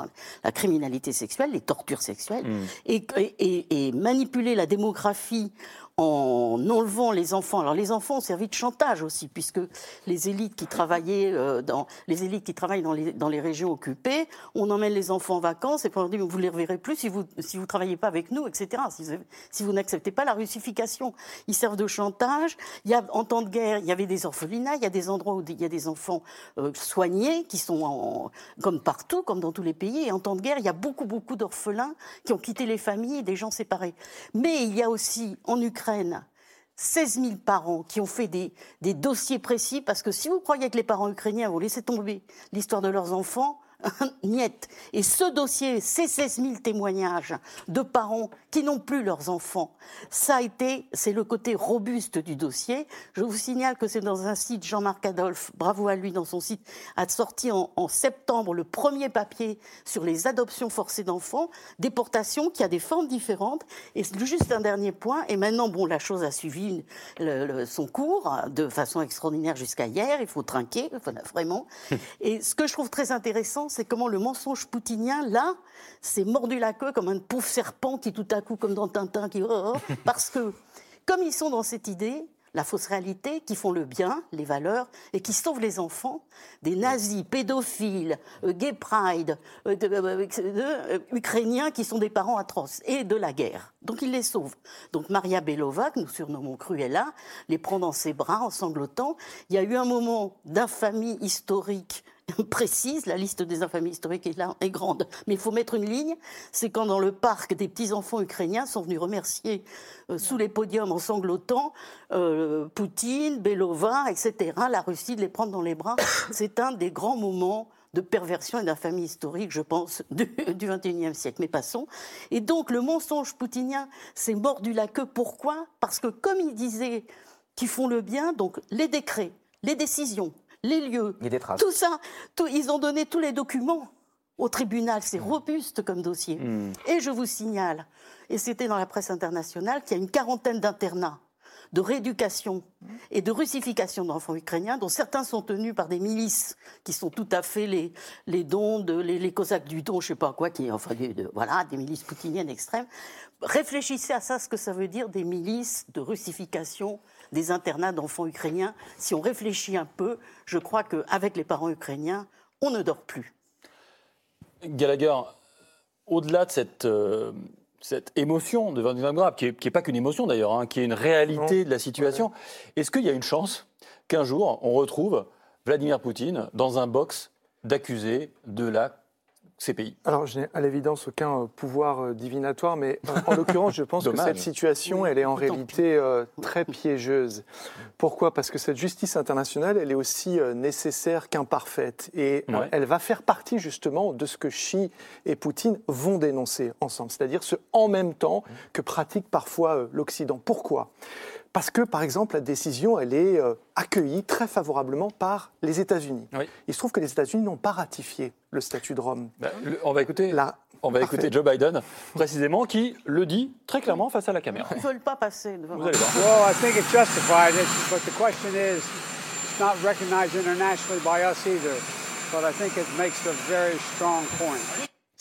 la criminalité sexuelle, les tortures sexuelles, mm. et, et, manipuler la démographie en enlevant les enfants. Alors les enfants ont servi de chantage aussi, puisque les élites qui travaillaient euh, dans les élites qui travaillent dans les, dans les régions occupées, on emmène les enfants en vacances et puis on leur dit vous les reverrez plus si vous si vous travaillez pas avec nous, etc. Si vous, n'acceptez pas la russification, ils servent de chantage. Il y a en temps de guerre, il y avait des orphelinats, il y a des endroits où il y a des enfants euh, soignés qui sont en, comme partout, comme dans tous les pays. Et en temps de guerre, il y a beaucoup beaucoup d'orphelins qui ont quitté les familles et des gens séparés. Mais il y a aussi en Ukraine 16 000 parents qui ont fait des, des, dossiers précis, parce que si vous croyez que les parents ukrainiens vont laisser tomber l'histoire de leurs enfants, Niet. Et ce dossier, ces 16 000 témoignages de parents qui n'ont plus leurs enfants, ça a été, c'est le côté robuste du dossier. Je vous signale que c'est dans un site, Jean-Marc Adolphe, bravo à lui dans son site, a sorti en, septembre le premier papier sur les adoptions forcées d'enfants, déportation qui a des formes différentes. Et juste un dernier point, et maintenant, bon, la chose a suivi son cours de façon extraordinaire jusqu'à hier, il faut trinquer, vraiment. Et ce que je trouve très intéressant, c'est comment le mensonge poutinien, là, s'est mordu la queue comme un pauvre serpent qui tout à coup, comme dans Tintin, qui... Oh, oh, oh, parce que, comme ils sont dans cette idée, la fausse réalité, qui font le bien, les valeurs, et qui sauvent les enfants des nazis, pédophiles, euh, gay pride, euh, euh, ukrainiens qui sont des parents atroces, et de la guerre. Donc ils les sauvent. Donc Maria Belova, que nous surnommons Cruella, les prend dans ses bras en sanglotant. Il y a eu un moment d'infamie historique précise, la liste des infamies historiques est, là, est grande, mais il faut mettre une ligne, c'est quand dans le parc des petits-enfants ukrainiens sont venus remercier euh, sous les podiums en sanglotant euh, Poutine, Belova, etc., la Russie de les prendre dans les bras. C'est un des grands moments de perversion et d'infamie historique, je pense, du, du 21e siècle. Mais passons. Et donc, le mensonge poutinien s'est mordu la queue. Pourquoi? Parce que, comme il disait qu'ils font le bien, donc les décrets, les décisions, les lieux, tout ça, ils ont donné tous les documents au tribunal. C'est mm. robuste comme dossier. Mm. Et je vous signale, et c'était dans la presse internationale, qu'il y a une quarantaine d'internats de rééducation et de russification d'enfants ukrainiens, dont certains sont tenus par des milices qui sont tout à fait les, les dons, de, les, cosaques du don, je sais pas quoi, qui, enfin, voilà, des milices poutiniennes extrêmes. Réfléchissez à ça, ce que ça veut dire des milices de russification des internats d'enfants ukrainiens. Si on réfléchit un peu, je crois qu'avec les parents ukrainiens, on ne dort plus. Gallagher, au-delà de cette, euh, cette émotion de 29 Grave, qui n'est pas qu'une émotion d'ailleurs, hein, qui est une réalité de la situation, est-ce qu'il y a une chance qu'un jour on retrouve Vladimir Poutine dans un box d'accusés de la ces pays. Alors, je n'ai à l'évidence aucun euh, pouvoir euh, divinatoire, mais euh, en l'occurrence, je pense que cette situation, elle est en réalité très piégeuse. Pourquoi? Parce que cette justice internationale, elle est aussi nécessaire qu'imparfaite. Et elle va faire partie justement de ce que Xi et Poutine vont dénoncer ensemble, c'est-à-dire ce en même temps que pratique parfois l'Occident. Pourquoi? Parce que, par exemple, la décision, elle est euh, accueillie très favorablement par les États-Unis. Il se trouve que les États-Unis n'ont pas ratifié le statut de Rome. Ben, on va écouter. On va écouter Joe Biden, précisément, qui le dit très clairement face à la caméra. Ils ne veulent pas passer devant. Vous allez voir. Well, I think it's justified, but the question is, it's not recognized internationally by us either. But I think it makes a very strong point.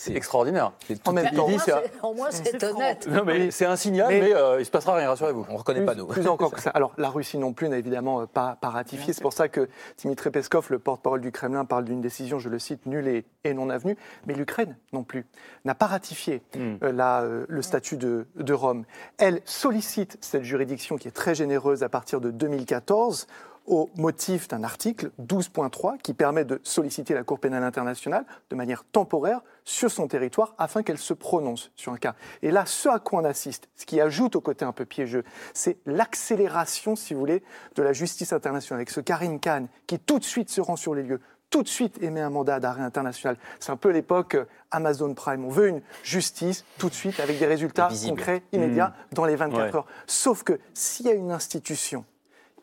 C'est extraordinaire. En même temps, c'est un- Au moins, c'est honnête. Non, mais c'est un signal, Mais- mais, euh, il se passera rien, rassurez-vous. On reconnaît plus, pas nous. plus encore que ça. Alors, la Russie non plus n'a évidemment euh, pas, pas ratifié. C'est pour ça que Dmitri Peskov, le porte-parole du Kremlin, parle d'une décision, je le cite, nulle et, et non avenue. Mais l'Ukraine non plus n'a pas ratifié Hmm. euh, la, euh, le statut de, de Rome. Elle sollicite cette juridiction qui est très généreuse à partir de 2014 au motif d'un article 12.3 qui permet de solliciter la Cour pénale internationale de manière temporaire sur son territoire afin qu'elle se prononce sur un cas. Et là, ce à quoi on assiste, ce qui ajoute au côté un peu piégeux, c'est l'accélération, si vous voulez, de la justice internationale avec ce Karim Khan qui tout de suite se rend sur les lieux, tout de suite émet un mandat d'arrêt international. C'est un peu l'époque euh, Amazon Prime. On veut une justice tout de suite avec des résultats Visible. concrets, immédiats, dans les 24 Ouais. heures. Sauf que s'il y a une institution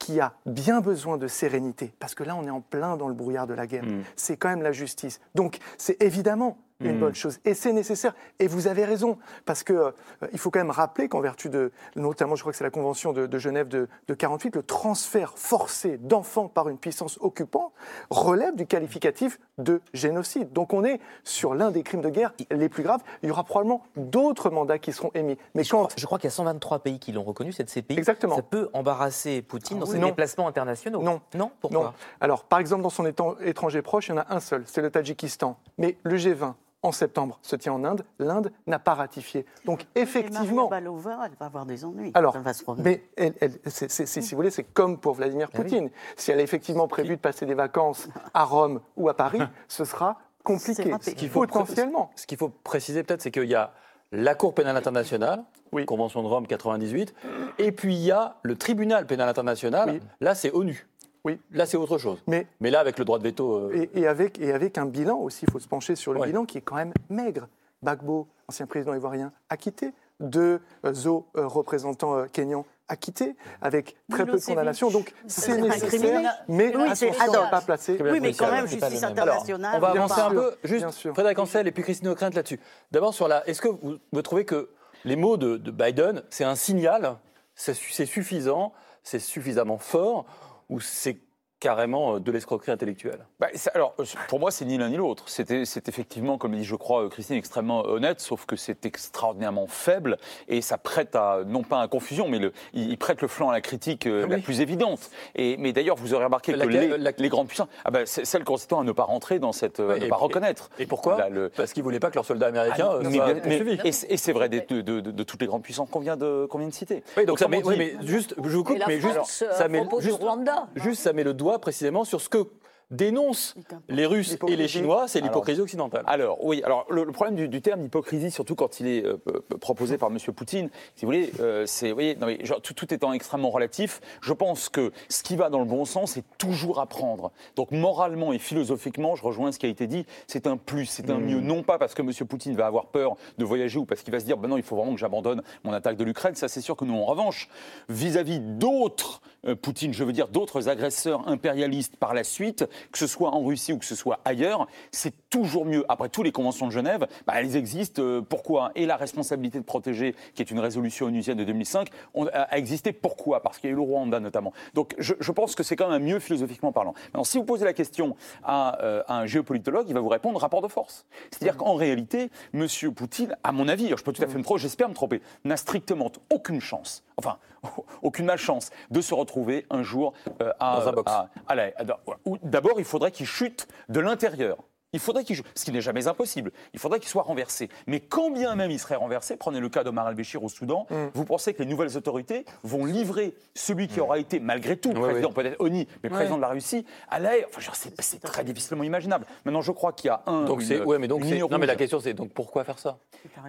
qui a bien besoin de sérénité, parce que là on est en plein dans le brouillard de la guerre, Mm. c'est quand même la justice. Donc c'est évidemment une Mm. bonne chose et c'est nécessaire. Et vous avez raison, parce que euh, il faut quand même rappeler qu'en vertu de, notamment je crois que c'est la Convention de, de Genève de, de 48, le transfert forcé d'enfants par une puissance occupante relève du qualificatif de génocide. Donc on est sur l'un des crimes de guerre les plus graves. Il y aura probablement d'autres mandats qui seront émis. Mais Je quand crois, je crois qu'il y a 123 pays qui l'ont reconnu, cette CPI. Exactement. Ça peut embarrasser Poutine dans ses. Non. déplacements internationaux. Non. Non? Pourquoi? Non. Alors, par exemple, dans son étranger proche, il y en a un seul, c'est le Tadjikistan. Mais le G20, en septembre, se tient en Inde. L'Inde n'a pas ratifié. Donc, effectivement. Maria Balova, elle va avoir des ennuis. Alors, Ça va se revenir. mais elle- elle- si vous voulez, c'est comme pour Vladimir Ah oui. Poutine. Si elle a effectivement prévu de passer des vacances à Rome ou à Paris, ce sera compliqué. Ce qu'il faut potentiellement. Ce qu'il faut préciser peut-être, c'est qu'il y a la Cour pénale internationale, Convention de Rome 98, et puis il y a le Tribunal pénal international. Oui. Là, c'est ONU. Oui. Là, c'est autre chose. Mais Mais là, avec le droit de veto. euh, Et, et avec, et avec un bilan aussi, il faut se pencher sur le Ouais. bilan qui est quand même maigre. Bagbo, ancien président ivoirien, acquitté. Deux euh, Zo, euh, représentants euh, kenyans, acquittés, avec très peu de condamnations. Donc c'est nécessaire, mais Oui, attention pas placer. Oui, mais quand même, justice internationale. on va avancer un peu. Juste. Frédéric Ancel et puis Christine O'Krent là-dessus. D'abord, sur la. Est-ce que vous, vous trouvez que les mots de, de Biden, c'est un signal c'est suffisant C'est suffisamment fort Ou c'est carrément euh, de l'escroquerie intellectuelle Bah, ça- alors, euh, pour moi, c'est ni l'un ni l'autre. C'était- C'est effectivement, comme dit, je crois, euh, Christine, extrêmement honnête, sauf que c'est extraordinairement faible et ça prête à, non pas à confusion, mais le, il, il prête le flanc à la critique euh, la Oui. plus évidente. Et, mais d'ailleurs, vous aurez remarqué que Laquelle- les, la- les grandes puissances, ah bah, celle consistant à ne pas rentrer dans cette, euh, à Ouais, ne et- pas et- reconnaître. Et pourquoi Là, le- Parce qu'ils ne voulaient pas que leurs soldats américains Ah, mais soient bien- mais- poursuivis. et c'est et c'est vrai de, de- de- de toutes les grandes puissances qu'on vient de, qu'on vient de citer. Oui, donc ça met, Autrement oui, dit- mais juste, je vous coupe, la mais juste, euh, ça met juste, Rwanda. juste, ça met le doigt précisément sur ce que dénoncent les Russes et les. Chinois, c'est l'hypocrisie occidentale. Alors, oui, alors le, le problème du, du terme hypocrisie, surtout quand il est euh, proposé par M. Poutine, si vous voulez, euh, c'est, vous voyez, non, mais genre, tout, tout étant extrêmement relatif, je pense que ce qui va dans le bon sens, c'est toujours apprendre. Donc, moralement et philosophiquement, je rejoins ce qui a été dit, c'est un plus, c'est un mieux, non pas parce que M. Poutine va avoir peur de voyager ou parce qu'il va se dire, ben non, il faut vraiment que j'abandonne mon attaque de l'Ukraine, ça c'est sûr que nous, en revanche, vis-à-vis d'autres euh, Poutine, je veux dire d'autres agresseurs impérialistes par la suite, que ce soit en Russie ou que ce soit ailleurs, c'est toujours mieux. Après, tous les conventions de Genève, bah, elles existent. euh, pourquoi? Et la responsabilité de protéger, qui est une résolution onusienne de 2005, on- a, existé. Pourquoi? Parce qu'il y a eu le Rwanda notamment. Donc, je, pense que c'est quand même mieux philosophiquement parlant. Si vous posez la question à, euh, à un géopolitologue, il va vous répondre rapport de force. C'est-à-dire qu'en réalité, M. Poutine, à mon avis, je peux tout à fait me tromper, j'espère me tromper, n'a strictement aucune chance, enfin, aucune malchance de se retrouver un jour euh, à, Dans un box. à- à la- à- ou- D'abord, il faudrait qu'il chute de l'intérieur. Il faudrait qu'il ce qui n'est jamais impossible. Il faudrait qu'il soit renversé. Mais quand bien même il serait renversé, prenez le cas d'Omar al-Béchir au Soudan, Mm. vous pensez que les nouvelles autorités vont livrer celui qui aura été, malgré tout, Oui, président oui. peut-être Oni, mais président de la Russie, à la enfin, genre, c'est c'est très difficilement imaginable. Maintenant, je crois qu'il y a un. Donc une- c'est, ouais, mais donc non, mais la question c'est donc pourquoi faire ça?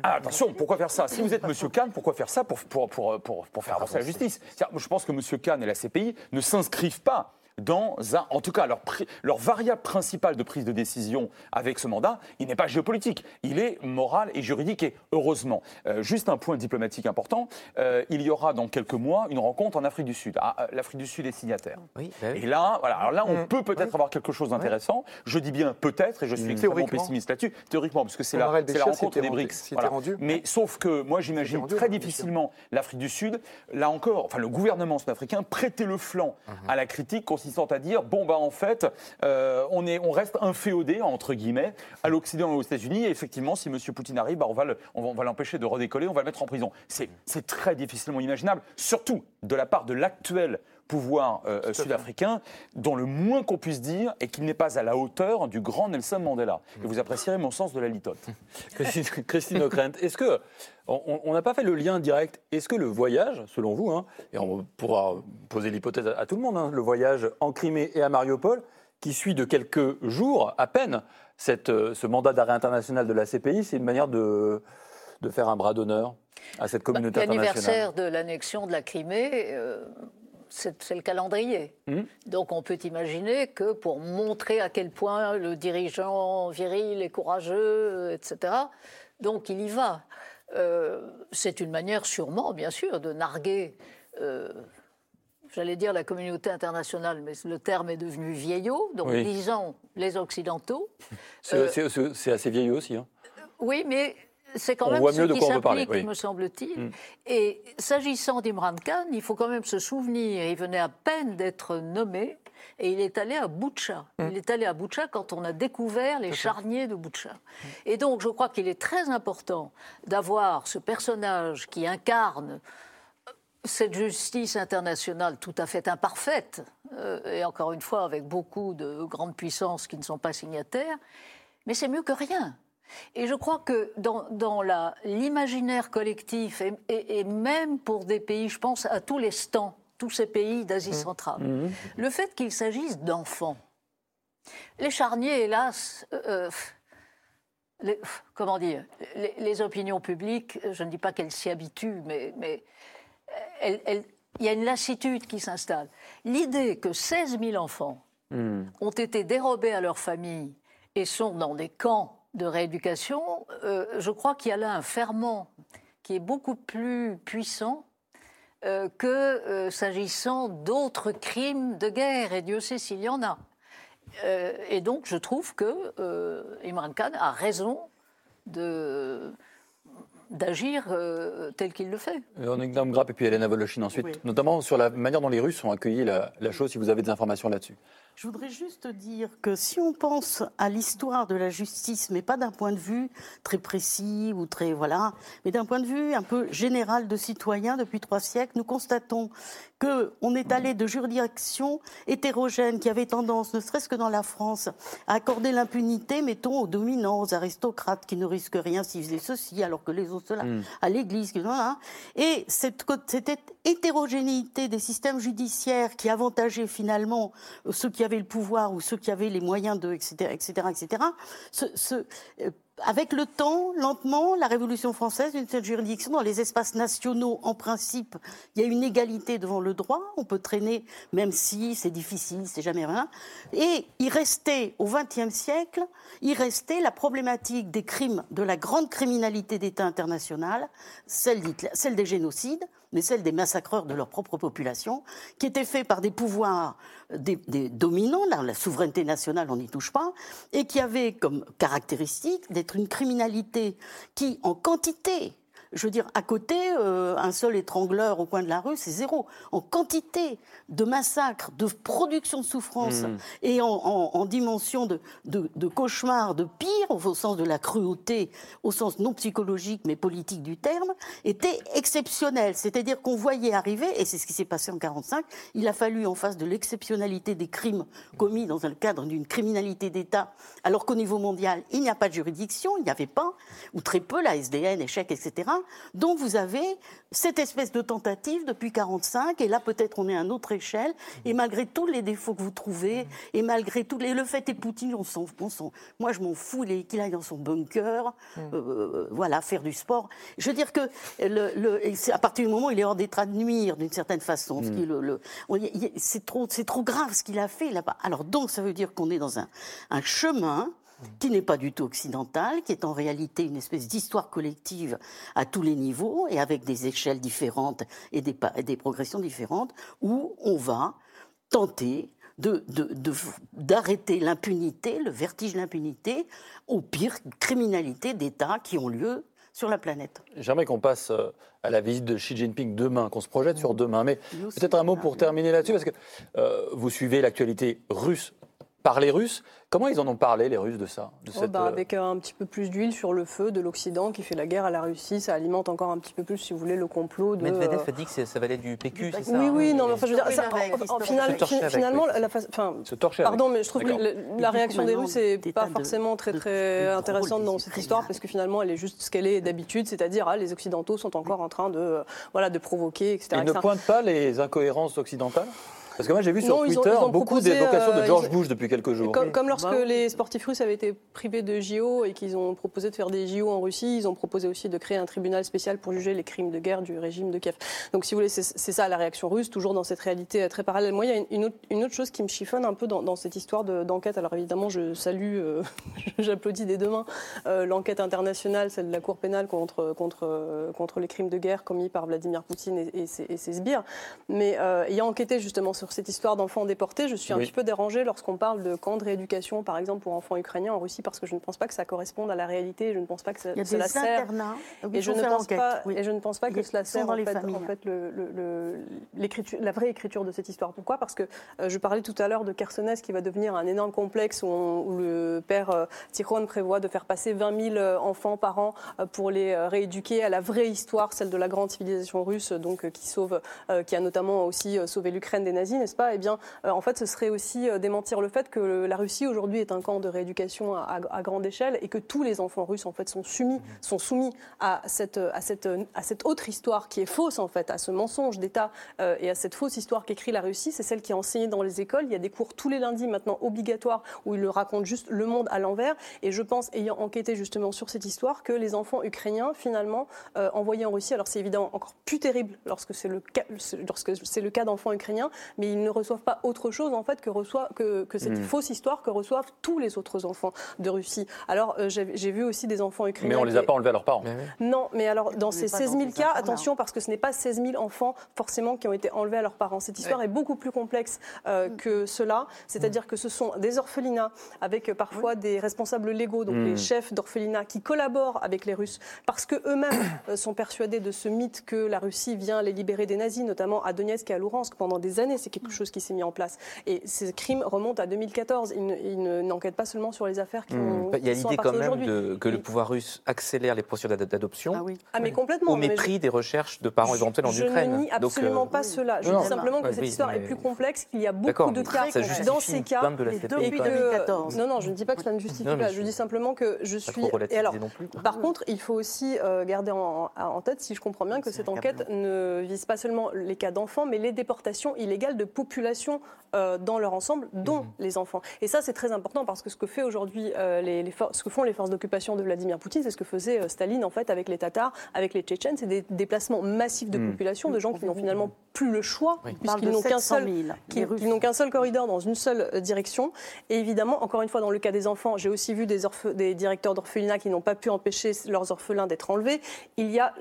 Ah, attention, pourquoi faire ça? Si vous êtes M. Kahn, pourquoi faire ça pour, pour, pour, pour, pour faire avancer la justice? C'est-à-dire, Je pense que M. Kahn et la CPI ne s'inscrivent pas dans un. En tout cas, leur, variable principale de prise de décision avec ce mandat, il n'est pas géopolitique, il est moral et juridique. Et heureusement, Euh, juste un point diplomatique important euh, il y aura dans quelques mois une rencontre en Afrique du Sud. Ah, euh, L'Afrique du Sud est signataire. Oui, bah oui. Et là, voilà, alors là, on Mm. peut peut-être avoir quelque chose d'intéressant. Je dis bien peut-être, et je suis extrêmement Théoriquement. pessimiste là-dessus, théoriquement, parce que c'est la, rencontre des BRICS. rendu. Mais sauf que moi, j'imagine très difficilement l'Afrique du Sud, là encore, enfin le gouvernement sud-africain, prêter le flanc Mhm. à la critique, consistant à dire bon bah en fait euh, on est on reste inféodé entre guillemets à l'Occident et aux États-Unis et effectivement si M. Poutine arrive bah, on va on va, l'empêcher de redécoller on va le mettre en prison c'est très difficilement imaginable surtout de la part de l'actuel pouvoir euh, sud-africain dont le moins qu'on puisse dire est qu'il n'est pas à la hauteur du grand Nelson Mandela. Et vous apprécierez mon sens de la litote. Christine, Christine Ockrent, est-ce que on n'a pas fait le lien direct Est-ce que le voyage, selon vous, hein, et on pourra poser l'hypothèse à, à tout le monde, hein, le voyage en Crimée et à Mariupol, qui suit de quelques jours à peine cette, euh, ce mandat d'arrêt international de la CPI, c'est une manière de, de faire un bras d'honneur à cette communauté internationale? L'anniversaire de l'annexion de la Crimée, euh, c'est le calendrier. Hmm Donc on peut imaginer que pour montrer à quel point le dirigeant viril est courageux, etc., donc il y va. Euh, c'est une manière sûrement, bien sûr, de narguer, euh, j'allais dire la communauté internationale, mais le terme est devenu vieillot, donc Oui. disons les Occidentaux. C'est Euh, assez vieillot aussi. hein. oui, mais c'est quand On même voit ce mieux de qui quoi on veut parler, s'applique, oui. me semble-t-il. Mm. Et s'agissant d'Imran Khan, il faut quand même se souvenir, il venait à peine d'être nommé et il est allé à Boutcha. Mm. Il est allé à Boutcha quand on a découvert les charniers de Boutcha. Et donc je crois qu'il est très important d'avoir ce personnage qui incarne cette justice internationale tout à fait imparfaite, euh, et encore une fois avec beaucoup de grandes puissances qui ne sont pas signataires, mais c'est mieux que rien. Et je crois que dans, l'imaginaire collectif, et, et- et même pour des pays, je pense à tous les stans, tous ces pays d'Asie centrale, le fait qu'il s'agisse d'enfants, les charniers, hélas, euh, euh, les- comment dire, les, les opinions publiques, je ne dis pas qu'elles s'y habituent, mais, mais elles- elles- il y a une lassitude qui s'installe. L'idée que 16 000 enfants ont été dérobés à leur famille et sont dans des camps de rééducation, euh, je crois qu'il y a là un ferment qui est beaucoup plus puissant euh, que euh, s'agissant d'autres crimes de guerre, et Dieu sait s'il y en a. Euh, et donc, je trouve que euh, Imran Khan a raison de d'agir euh, tel qu'il le fait. Véronique Damgrap et puis Elena Voloshin ensuite, notamment sur la manière dont les Russes ont accueilli la, la chose, si vous avez des informations là-dessus. Je voudrais juste dire que si on pense à l'histoire de la justice, mais pas d'un point de vue très précis ou très voilà, mais d'un point de vue un peu général de citoyen depuis trois siècles, nous constatons que on est allé de juridictions hétérogènes qui avaient tendance, ne serait-ce que dans la France, à accorder l'impunité, mettons, aux dominants, aux aristocrates qui ne risquent rien s'ils faisaient ceci, alors que les autres cela, Mm. à l'Église, voilà. et cette, cette hétérogénéité des systèmes judiciaires qui avantageaient finalement ceux qui avaient le pouvoir ou ceux qui avaient les moyens de, etc., etc., etc., avec le temps, lentement, la Révolution française, une telle juridiction, dans les espaces nationaux, en principe, il y a une égalité devant le droit. On peut traîner, même si c'est difficile, c'est jamais rien. Et il restait, au XXe siècle, il restait la problématique des crimes, de la grande criminalité d'État international, celle des génocides, mais celle des massacreurs de leur propre population, qui étaient faits par des pouvoirs euh, des, dominants, là, la souveraineté nationale, on n'y touche pas, et qui avaient comme caractéristique d'être une criminalité qui, en quantité, je veux dire, à côté, euh, un seul étrangleur au coin de la rue, c'est zéro. En quantité de massacres, de production de souffrance Mhm. et en, en- en dimension de, de, de cauchemar, de pire, au sens de la cruauté, au sens non psychologique mais politique du terme, était exceptionnel. C'est-à-dire qu'on voyait arriver, et c'est ce qui s'est passé en 1945, il a fallu, en face de l'exceptionnalité des crimes commis dans le cadre d'une criminalité d'État, alors qu'au niveau mondial, il n'y a pas de juridiction, il n'y avait pas, ou très peu, la SDN, échec, etc. Donc vous avez cette espèce de tentative depuis 1945, et là peut-être on est à une autre échelle, et malgré tous les défauts que vous trouvez, et malgré tous les... Le fait est Poutine, on s'en, moi je m'en fous, qu'il aille dans son bunker, euh, voilà, faire du sport. Je veux dire que le, le- à partir du moment où il est hors d'état de nuire, d'une certaine façon, c'est trop, c'est trop grave ce qu'il a fait là-bas. Alors donc ça veut dire qu'on est dans un, un chemin qui n'est pas du tout occidental, qui est en réalité une espèce d'histoire collective à tous les niveaux et avec des échelles différentes et des, et des progressions différentes, où on va tenter de- de- de- d'arrêter l'impunité, le vertige de l'impunité, aux pires criminalités d'État qui ont lieu sur la planète. J'aimerais qu'on passe euh, à la visite de Xi Jinping demain, qu'on se projette sur demain. Mais peut-être un mot pour terminer là-dessus, parce que euh, vous suivez l'actualité russe par les Russes. Comment ils en ont parlé, les Russes, de ça de Oh, cette, bah, euh, avec un petit peu plus d'huile sur le feu de l'Occident qui fait la guerre à la Russie, ça alimente encore un petit peu plus, si vous voulez, le complot de. Medvedev euh, a dit que ça valait du PQ, c'est ça Oui, hein, oui, non, mais enfin, je veux dire, ça, en- en, se final- torcher avec, finalement, oui. la face, enfin, Se torcher avec. pardon, mais je trouve que la, réaction des Russes n'est pas forcément très très intéressante dans cette histoire parce que finalement, elle est juste ce qu'elle est d'habitude, c'est-à-dire ah, les Occidentaux sont encore en train de, euh, voilà, de provoquer, etc. Ils ne pointent pas les incohérences occidentales? Parce que moi, j'ai vu sur Non, ils ont- Twitter ils ont beaucoup d'évocations de euh, George ils- Bush depuis quelques jours. Comme, comme lorsque Bah les sportifs russes avaient été privés de JO et qu'ils ont proposé de faire des JO en Russie, ils ont proposé aussi de créer un tribunal spécial pour juger les crimes de guerre du régime de Kiev. Donc, si vous voulez, c'est ça la réaction russe, toujours dans cette réalité euh, très parallèle. Moi, il y a une- une autre, une autre chose qui me chiffonne un peu dans, dans cette histoire de- d'enquête. Alors, évidemment, je salue, euh, j'applaudis mains euh, l'enquête internationale, celle de la Cour pénale contre, contre, contre les crimes de guerre commis par Vladimir Poutine et, et ses, et ses sbires. Mais euh, ayant enquêté justement sur cette histoire d'enfants déportés, je suis un Oui. petit peu dérangée lorsqu'on parle de camps de rééducation, par exemple, pour enfants ukrainiens en Russie, parce que je ne pense pas que ça corresponde à la réalité. Je ne pense pas que ça, Il y a cela des sert. Et je, ne pense pas, oui. et je ne pense pas que Ils cela sert en fait, familles. en fait, le- le- le- l'écriture- la vraie écriture de cette histoire. Pourquoi? Parce que euh, je parlais tout à l'heure de Kersonès qui va devenir un énorme complexe où, on- où le père euh, Tikhon prévoit de faire passer 20 000 euh, enfants par an euh, pour les euh, rééduquer à la vraie histoire, celle de la grande civilisation russe, donc euh, qui sauve, euh, qui a notamment aussi euh, sauvé l'Ukraine des nazis, n'est-ce pas Eh bien, euh, en fait, ce serait aussi euh, démentir le fait que la Russie aujourd'hui est un camp de rééducation à, grande échelle et que tous les enfants russes en fait sont soumis, sont soumis à cette, à cette, à cette autre histoire qui est fausse en fait, à ce mensonge d'État euh, et à cette fausse histoire qu'écrit la Russie. C'est celle qui est enseignée dans les écoles. Il y a des cours tous les lundis maintenant obligatoires où ils le racontent juste le monde à l'envers. Et je pense, ayant enquêté justement sur cette histoire, que les enfants ukrainiens finalement euh, envoyés en Russie, alors c'est évidemment encore plus terrible lorsque c'est le cas, lorsque c'est le cas d'enfants ukrainiens, ils ne reçoivent pas autre chose en fait que reçoit que, que cette Mm. fausse histoire que reçoivent tous les autres enfants de Russie. Alors euh, j'ai j'ai vu aussi des enfants ukrainiens. Mais on les qui- a pas enlevés à leurs parents. non, mais alors dans ces n'est pas 16 000 dans des cas, attention parce que ce n'est pas 16 000 enfants forcément qui ont été enlevés à leurs parents. Cette histoire est beaucoup plus complexe euh, Mm. que cela, c'est-à-dire que ce sont des orphelinats avec euh, parfois des responsables légaux, donc Mm. les chefs d'orphelinats qui collaborent avec les Russes parce que eux-mêmes sont persuadés de ce mythe que la Russie vient les libérer des nazis, notamment à Donetsk et à Luhansk pendant des années. C'est quelque chose qui s'est mis en place et ces crimes remontent à 2014. Ils ne- ils ne- n'enquêtent pas seulement sur les affaires qui, ont, Bah, Il y a l'idée quand même de- que le pouvoir russe accélère les procédures d'ad- d'adoption Ah oui. Ah mais complètement. au mais je- mépris des recherches de parents éventuels en je Ukraine. ne nie Donc, absolument euh, pas cela. Je non, dis non. simplement que cette histoire est plus complexe, qu'il y a beaucoup de cas ça dans ces cas. de la les CPI, deux Et depuis quand même. 2014. non, non, je ne dis pas que cela ne justifie pas. je- Je dis simplement que je suis. Et alors, par contre, il faut aussi euh, garder en, en tête, si je comprends bien, que cette enquête ne vise pas seulement les cas d'enfants, mais les déportations illégales de populations euh, dans leur ensemble, dont Mhm. les enfants. Et ça, c'est très important parce que ce que fait aujourd'hui euh, les, ce que font les forces d'occupation de Vladimir Poutine, c'est ce que faisait euh, Staline en fait avec les Tatars, avec les Tchétchènes, c'est des déplacements massifs de Mhm. population, de gens qui n'ont finalement plus le choix, Oui. Puisqu'ils de n'ont qu'un 700 seul 000. qui, n'ont qu'un seul corridor dans une seule direction. Et évidemment, encore une fois, dans le cas des enfants, j'ai aussi vu des, orphe- des directeurs d'orphelinats qui n'ont pas pu empêcher leurs orphelins d'être enlevés. Il y a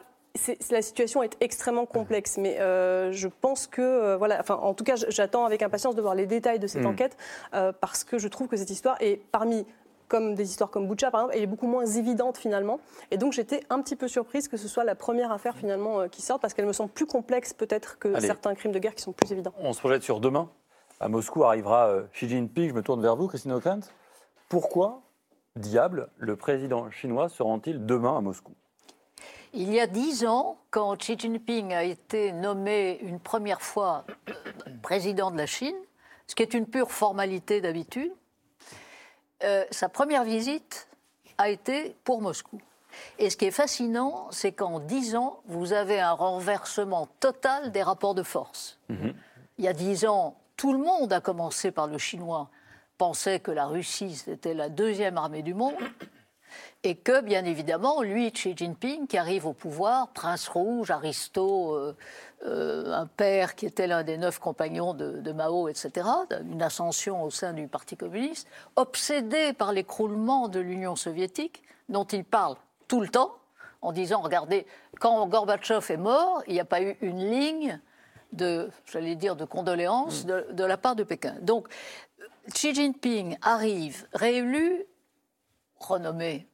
la situation est extrêmement complexe, mais euh, je pense que, euh, voilà, enfin, en tout cas, j'attends avec impatience de voir les détails de cette Mm. enquête, euh, parce que je trouve que cette histoire est parmi comme des histoires comme Boucha, par exemple, elle est beaucoup moins évidente finalement. Et donc j'étais un petit peu surprise que ce soit la première affaire finalement qui sorte, parce qu'elle me semble plus complexe peut-être que Allez. certains crimes de guerre qui sont plus évidents. On se projette sur demain. À Moscou arrivera Xi Jinping. Je me tourne vers vous, Christine Ockrent. Pourquoi, diable, le président chinois se rend-il demain à Moscou? Il y a dix ans, quand Xi Jinping a été nommé une première fois euh, président de la Chine, ce qui est une pure formalité d'habitude, euh, sa première visite a été pour Moscou. Et ce qui est fascinant, c'est qu'en dix ans, vous avez un renversement total des rapports de force. Il y a dix ans, tout le monde, à commencer par le chinois, pensait que la Russie, c'était la deuxième armée du monde. Et que, bien évidemment, lui, Xi Jinping, qui arrive au pouvoir, prince rouge, aristo, euh, euh, un père qui était l'un des neuf compagnons de, de Mao, etc., une ascension au sein du Parti communiste, obsédé par l'écroulement de l'Union soviétique, dont il parle tout le temps, en disant, regardez, quand Gorbatchev est mort, il n'y a pas eu une ligne de, j'allais dire, de condoléances de, de la part de Pékin. Donc, Xi Jinping arrive réélu, renommé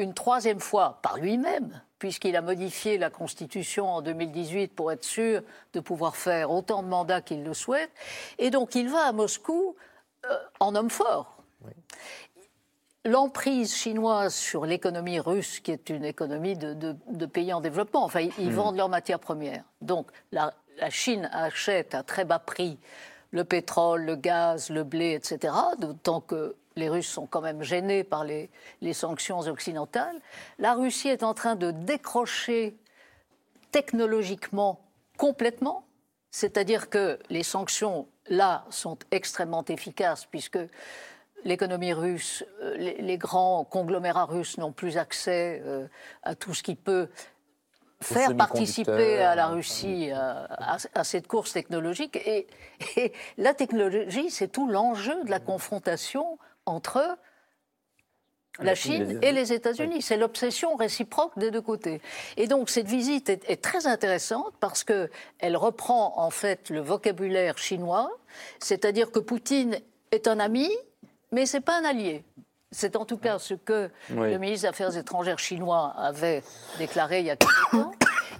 une troisième fois par lui-même, puisqu'il a modifié la Constitution en 2018 pour être sûr de pouvoir faire autant de mandats qu'il le souhaite. Et donc il va à Moscou euh, en homme fort. L'emprise chinoise sur l'économie russe, qui est une économie de, de- de pays en développement, enfin, ils, ils Mm. vendent leurs matières premières. Donc, la, la Chine achète à très bas prix le pétrole, le gaz, le blé, etc., d'autant que les Russes sont quand même gênés par les, les sanctions occidentales. La Russie est en train de décrocher technologiquement complètement, c'est-à-dire que les sanctions, là, sont extrêmement efficaces, puisque l'économie russe, euh, les, les grands conglomérats russes n'ont plus accès euh, à tout ce qui peut faire participer à la Russie à, à- à cette course technologique. Et, et la technologie, c'est tout l'enjeu de la confrontation entre la Chine et les États-Unis. C'est l'obsession réciproque des deux côtés. Et donc cette visite est, est très intéressante parce que elle reprend en fait le vocabulaire chinois, c'est-à-dire que Poutine est un ami, mais c'est pas un allié. C'est en tout cas ce que Oui. le ministre des Affaires étrangères chinois avait déclaré il y a quelques temps.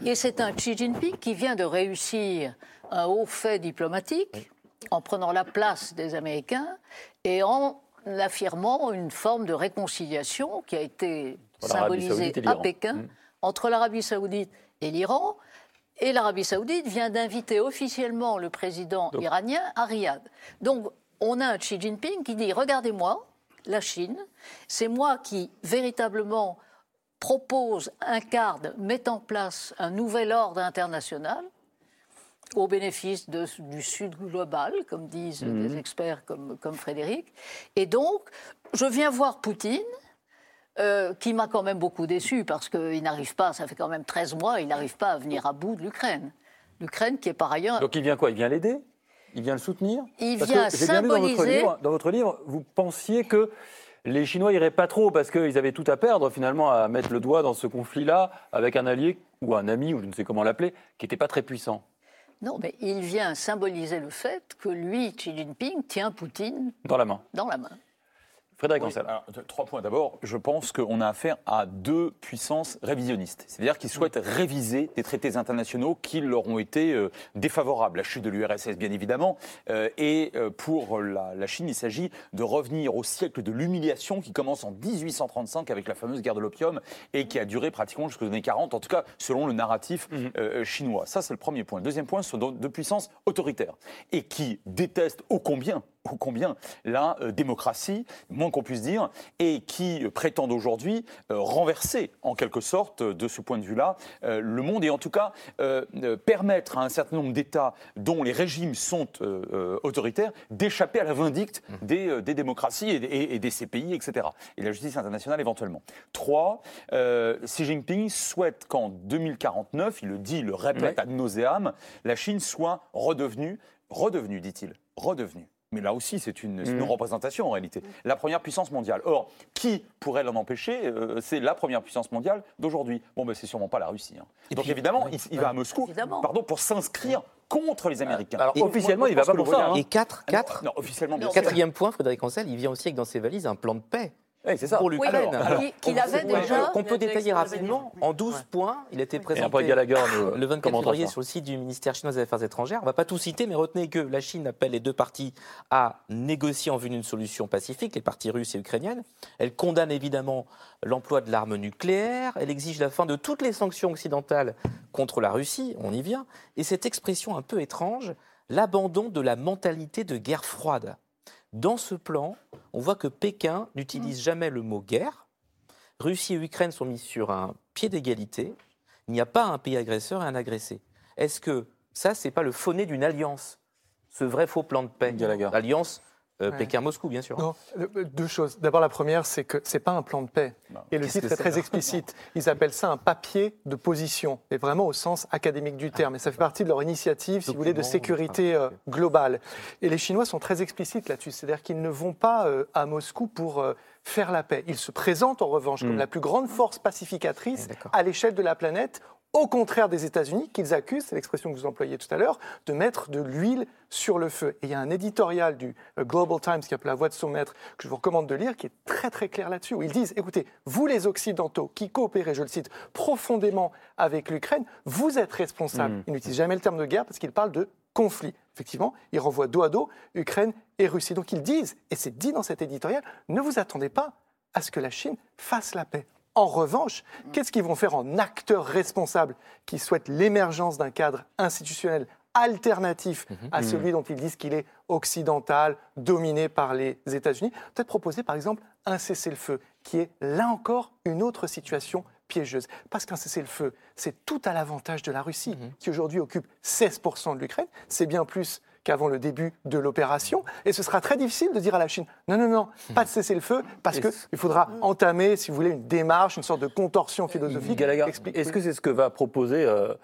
Et c'est un Xi Jinping qui vient de réussir un haut fait diplomatique en prenant la place des Américains et en affirmant une forme de réconciliation qui a été symbolisée à. Pékin Mm. entre l'Arabie Saoudite et l'Iran. Et l'Arabie Saoudite vient d'inviter officiellement le président iranien à Riyad. Donc, on a un Xi Jinping qui dit Regardez-moi, la Chine, c'est moi qui véritablement propose, incarne, met en place un nouvel ordre international au bénéfice de- du Sud global, comme disent Mhm. des experts comme, comme Frédéric. Et donc, je viens voir Poutine, euh, qui m'a quand même beaucoup déçu, parce qu'il n'arrive pas, ça fait quand même 13 mois, il n'arrive pas à venir à bout de l'Ukraine. L'Ukraine qui est par ailleurs... Donc il vient quoi? Il vient l'aider? Il vient le soutenir? Il Parce vient que j'ai bien lu dans votre, symboliser- livre, dans votre livre, vous pensiez que les Chinois iraient pas trop parce qu'ils avaient tout à perdre finalement à mettre le doigt dans ce conflit-là avec un allié ou un ami, ou je ne sais comment l'appeler, qui n'était pas très puissant. Non, mais il vient symboliser le fait que lui, Xi Jinping, tient Poutine Dans la main. dans la main. Frédéric Oui, alors, trois points. D'abord, je pense qu'on a affaire à deux puissances révisionnistes. C'est-à-dire qu'ils souhaitent réviser des traités internationaux qui leur ont été euh, défavorables. La chute de l'URSS, bien évidemment. Euh, et euh, pour la, la Chine, il s'agit de revenir au siècle de l'humiliation qui commence en 1835 avec la fameuse guerre de l'opium et qui a duré pratiquement jusqu'aux années 40, en tout cas selon le narratif euh, chinois. Ça, c'est le premier point. Deuxième point, ce sont deux puissances autoritaires et qui détestent ô combien ô combien la euh, démocratie, moins qu'on puisse dire, et qui prétendent aujourd'hui euh, renverser en quelque sorte, de ce point de vue-là, euh, le monde et en tout cas permettre à un certain nombre d'États dont les régimes sont autoritaires d'échapper à la vindicte des, euh, des démocraties et, et- et des CPI, etc. Et la justice internationale éventuellement. Trois, Xi Jinping souhaite qu'en 2049, il le dit, il le répète ad nauseam, la Chine soit redevenue, redevenue, dit-il, redevenue. Mais là aussi, c'est une, Mhm. représentation en réalité. La première puissance mondiale. Or, qui pourrait l'en empêcher Euh, C'est la première puissance mondiale d'aujourd'hui. Bon, ben, c'est sûrement pas la Russie. hein. Donc évidemment, il, il va à Moscou pardon, pour s'inscrire contre les Américains. Alors, Et officiellement, moi, il va pas pour ça, voyage- hein. Et 4, 4 Non, officiellement, bien sûr. Quatrième point, Frédéric Ancel, il vient aussi avec dans ses valises un plan de paix. C'est ça. Pour l'Ukraine. Oui, alors, qu'il- avait déjà- Qu'on peut il a déjà détailler rapidement. En 12 points, il a été présenté après, Gallagher nous- le 24 commentera février sur le site du ministère chinois des Affaires étrangères. On ne va pas tout citer, mais retenez que la Chine appelle les deux parties à négocier en vue d'une solution pacifique, les parties russes et ukrainiennes. Elle condamne évidemment l'emploi de l'arme nucléaire. Elle exige la fin de toutes les sanctions occidentales contre la Russie. On y vient. Et cette expression un peu étrange, l'abandon de la mentalité de guerre froide. Dans ce plan, on voit que Pékin n'utilise jamais le mot guerre. Russie et Ukraine sont mis sur un pied d'égalité. Il n'y a pas un pays agresseur et un agressé. Est-ce que ça, c'est pas le faux-nez d'une alliance? Ce vrai faux plan de paix Alliance euh, Ouais. Pékin-Moscou, bien sûr. Non, euh, deux choses. D'abord, la première, c'est que c'est pas un plan de paix. Et le Qu'est-ce titre est très explicite. Ils appellent ça un papier de position, et vraiment au sens académique du terme. Et ça fait partie de leur initiative, si vous voulez, de sécurité euh, globale. Et les Chinois sont très explicites là-dessus. C'est-à-dire qu'ils ne vont pas euh, à Moscou pour euh, faire la paix. Ils se présentent en revanche comme Mm. la plus grande force pacificatrice à l'échelle de la planète au contraire des États-Unis, qu'ils accusent, c'est l'expression que vous employez tout à l'heure, de mettre de l'huile sur le feu. Et il y a un éditorial du euh, Global Times qui appelle La Voix de son maître, que je vous recommande de lire, qui est très très clair là-dessus, où ils disent, écoutez, vous les Occidentaux qui coopérez, je le cite, profondément avec l'Ukraine, vous êtes responsables. Mm. Ils n'utilisent jamais le terme de guerre parce qu'ils parlent de conflit. Effectivement, ils renvoient dos à dos Ukraine et Russie. Donc ils disent, et c'est dit dans cet éditorial, ne vous attendez pas à ce que la Chine fasse la paix. En revanche, qu'est-ce qu'ils vont faire en acteurs responsables qui souhaitent l'émergence d'un cadre institutionnel alternatif à celui dont ils disent qu'il est occidental, dominé par les États-Unis Peut-être proposer par exemple un cessez-le-feu, qui est là encore une autre situation piégeuse. Parce qu'un cessez-le-feu, c'est tout à l'avantage de la Russie, qui aujourd'hui occupe 16% de l'Ukraine. C'est bien plus qu'avant le début de l'opération. Et ce sera très difficile de dire à la Chine, non, non, non, pas de cessez-le-feu, parce qu'il faudra entamer, si vous voulez, une démarche, une sorte de contorsion philosophique. Gallagher, Explique- est-ce oui. que c'est ce que va proposer euh,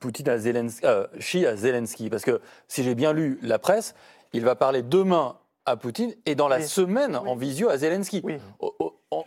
Poutine à Zelensky, euh, Xi à Zelensky? Parce que si j'ai bien lu la presse, il va parler demain à Poutine et dans la Oui. semaine en visio à Zelensky. En-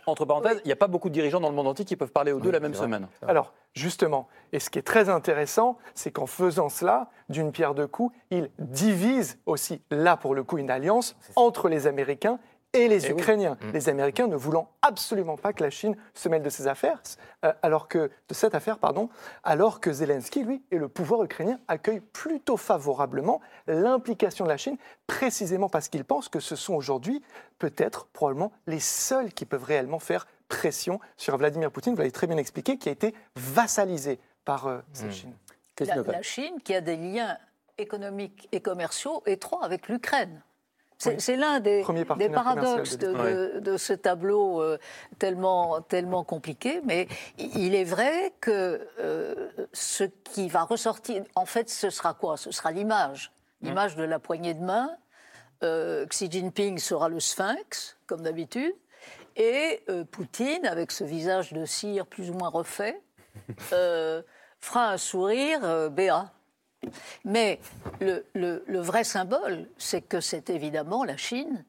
entre parenthèses, il n'y a pas beaucoup de dirigeants dans le monde entier qui peuvent parler aux deux la même semaine. Alors, justement, et ce qui est très intéressant, c'est qu'en faisant cela, d'une pierre deux coups, il divise aussi, là pour le coup, une alliance entre les Américains et les Eh. Ukrainiens. Mm. Les Américains ne voulant absolument pas que la Chine se mêle de ces affaires, euh, alors que de cette affaire, pardon, alors que Zelensky, lui, et le pouvoir ukrainien accueillent plutôt favorablement l'implication de la Chine, précisément parce qu'ils pensent que ce sont aujourd'hui peut-être probablement les seuls qui peuvent réellement faire pression sur Vladimir Poutine. Vous l'avez très bien expliqué, qui a été vassalisé par euh, cette Chine. La, la Chine qui a des liens économiques et commerciaux étroits avec l'Ukraine. C'est Oui. c'est l'un des, paradoxes de, commercial de- de ce tableau euh, tellement, tellement compliqué, mais il est vrai que euh, ce qui va ressortir, en fait, ce sera quoi? Ce sera l'image, l'image de la poignée de main. Euh, Xi Jinping sera le sphinx, comme d'habitude, et euh, Poutine, avec ce visage de cire plus ou moins refait, euh, fera un sourire euh, béat. Mais le, vrai symbole, c'est que c'est évidemment la Chine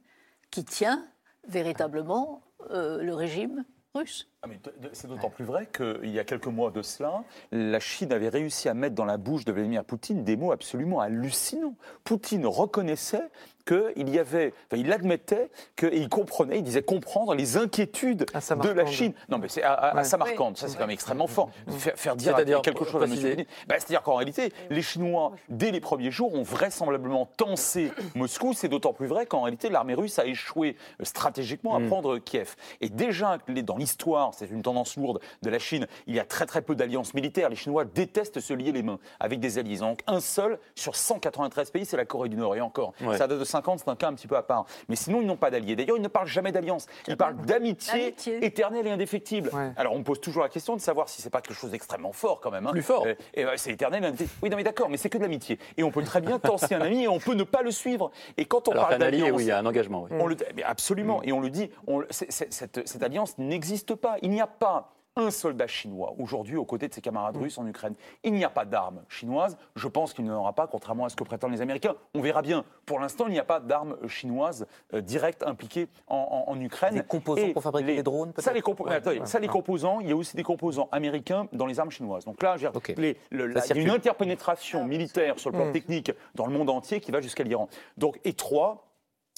qui tient véritablement euh, le régime russe. Ah, C'est d'autant plus vrai qu'il y a quelques mois de cela, la Chine avait réussi à mettre dans la bouche de Vladimir Poutine des mots absolument hallucinants. Poutine reconnaissait qu'il y avait, enfin, il admettait que, et il comprenait, il disait comprendre les inquiétudes de la. Chine. Non, mais c'est à, à, à ça c'est quand même extrêmement fort. Faire, faire dire, quelque chose à M. Poutine. Bah, C'est-à-dire qu'en réalité, les Chinois, dès les premiers jours, ont vraisemblablement tensé Moscou. C'est d'autant plus vrai qu'en réalité, l'armée russe a échoué euh, stratégiquement à Mm. prendre Kiev. Et déjà, dans l'histoire, c'est une tendance lourde de la Chine, il y a très très peu d'alliances militaires. Les Chinois détestent se lier les mains avec des alliés. Donc un seul sur 193 pays, c'est la Corée du Nord. Et encore, Ouais. ça date de 50, c'est un cas un petit peu à part. Mais sinon, ils n'ont pas d'alliés. D'ailleurs, ils ne parlent jamais d'alliance. Ils parlent d'amitié Amitié. éternelle et indéfectible. Ouais. Alors on me pose toujours la question de savoir si c'est pas quelque chose d'extrêmement fort quand même. hein. Plus fort. Euh, et ben, c'est éternel et. Oui, non mais d'accord, mais c'est que de l'amitié. Et on peut très bien tenser un ami et on peut ne pas le suivre. Et quand on Alors parle d'alliance, oui, il y a un engagement. oui. on le, mais absolument. Et on le dit, on- c'est- c'est- cette, cette alliance n'existe pas. Il n'y a pas un soldat chinois aujourd'hui aux côtés de ses camarades russes en Ukraine. Il n'y a pas d'armes chinoises. Je pense qu'il n'y en aura pas, contrairement à ce que prétendent les Américains. On verra bien. Pour l'instant, il n'y a pas d'armes chinoises euh, directes impliquées en, en- en Ukraine. Des composants Et pour fabriquer des drones, Ça, les, compo- Ouais, attendez, ouais, ça, les ouais. composants, il y a aussi des composants américains dans les armes chinoises. Donc là, je veux dire, Ok. les- le- la- il Ça y a une interpénétration militaire sur le plan Mm. technique dans le monde entier qui va jusqu'à l'Iran. Donc, et trois,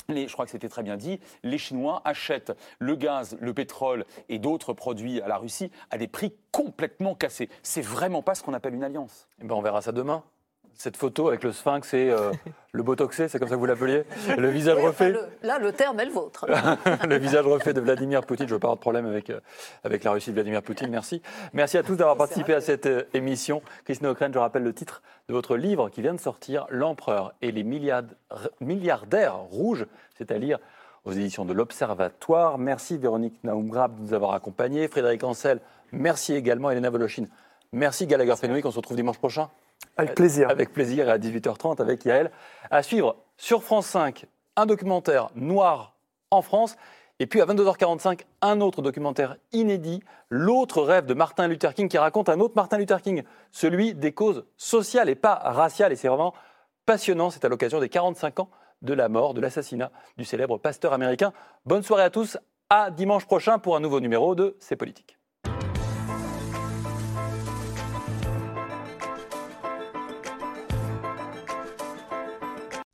je crois que c'était très bien dit, les Chinois achètent le gaz, le pétrole et d'autres produits à la Russie à des prix complètement cassés. C'est vraiment pas ce qu'on appelle une alliance. Eh ben, on verra ça demain. Cette photo avec le sphinx et euh, le botoxé, c'est comme ça que vous l'appeliez? Le visage Oui, enfin, refait? le- là, le terme est le vôtre. le visage refait de Vladimir Poutine. Je veux pas avoir de problème avec, euh, avec la Russie de Vladimir Poutine. Merci. Merci à tous d'avoir participé à cette euh, émission. Christine O'Crane, je rappelle le titre de votre livre qui vient de sortir, L'Empereur et les milliard- milliardaires rouges. C'est à lire aux éditions de l'Observatoire. Merci Véronique Naumgrab de nous avoir accompagnés. Frédéric Ancel, merci également. Elena Voloshin, merci Gallagher Fenwick. On se retrouve dimanche prochain. Avec plaisir. Avec plaisir à 18h30 avec Yael. À suivre sur France 5, un documentaire noir en France. Et puis à 22h45, un autre documentaire inédit, L'autre rêve de Martin Luther King, qui raconte un autre Martin Luther King, celui des causes sociales et pas raciales. Et c'est vraiment passionnant. C'est à l'occasion des 45 ans de la mort, de l'assassinat du célèbre pasteur américain. Bonne soirée à tous. À dimanche prochain pour un nouveau numéro de C'est Politique.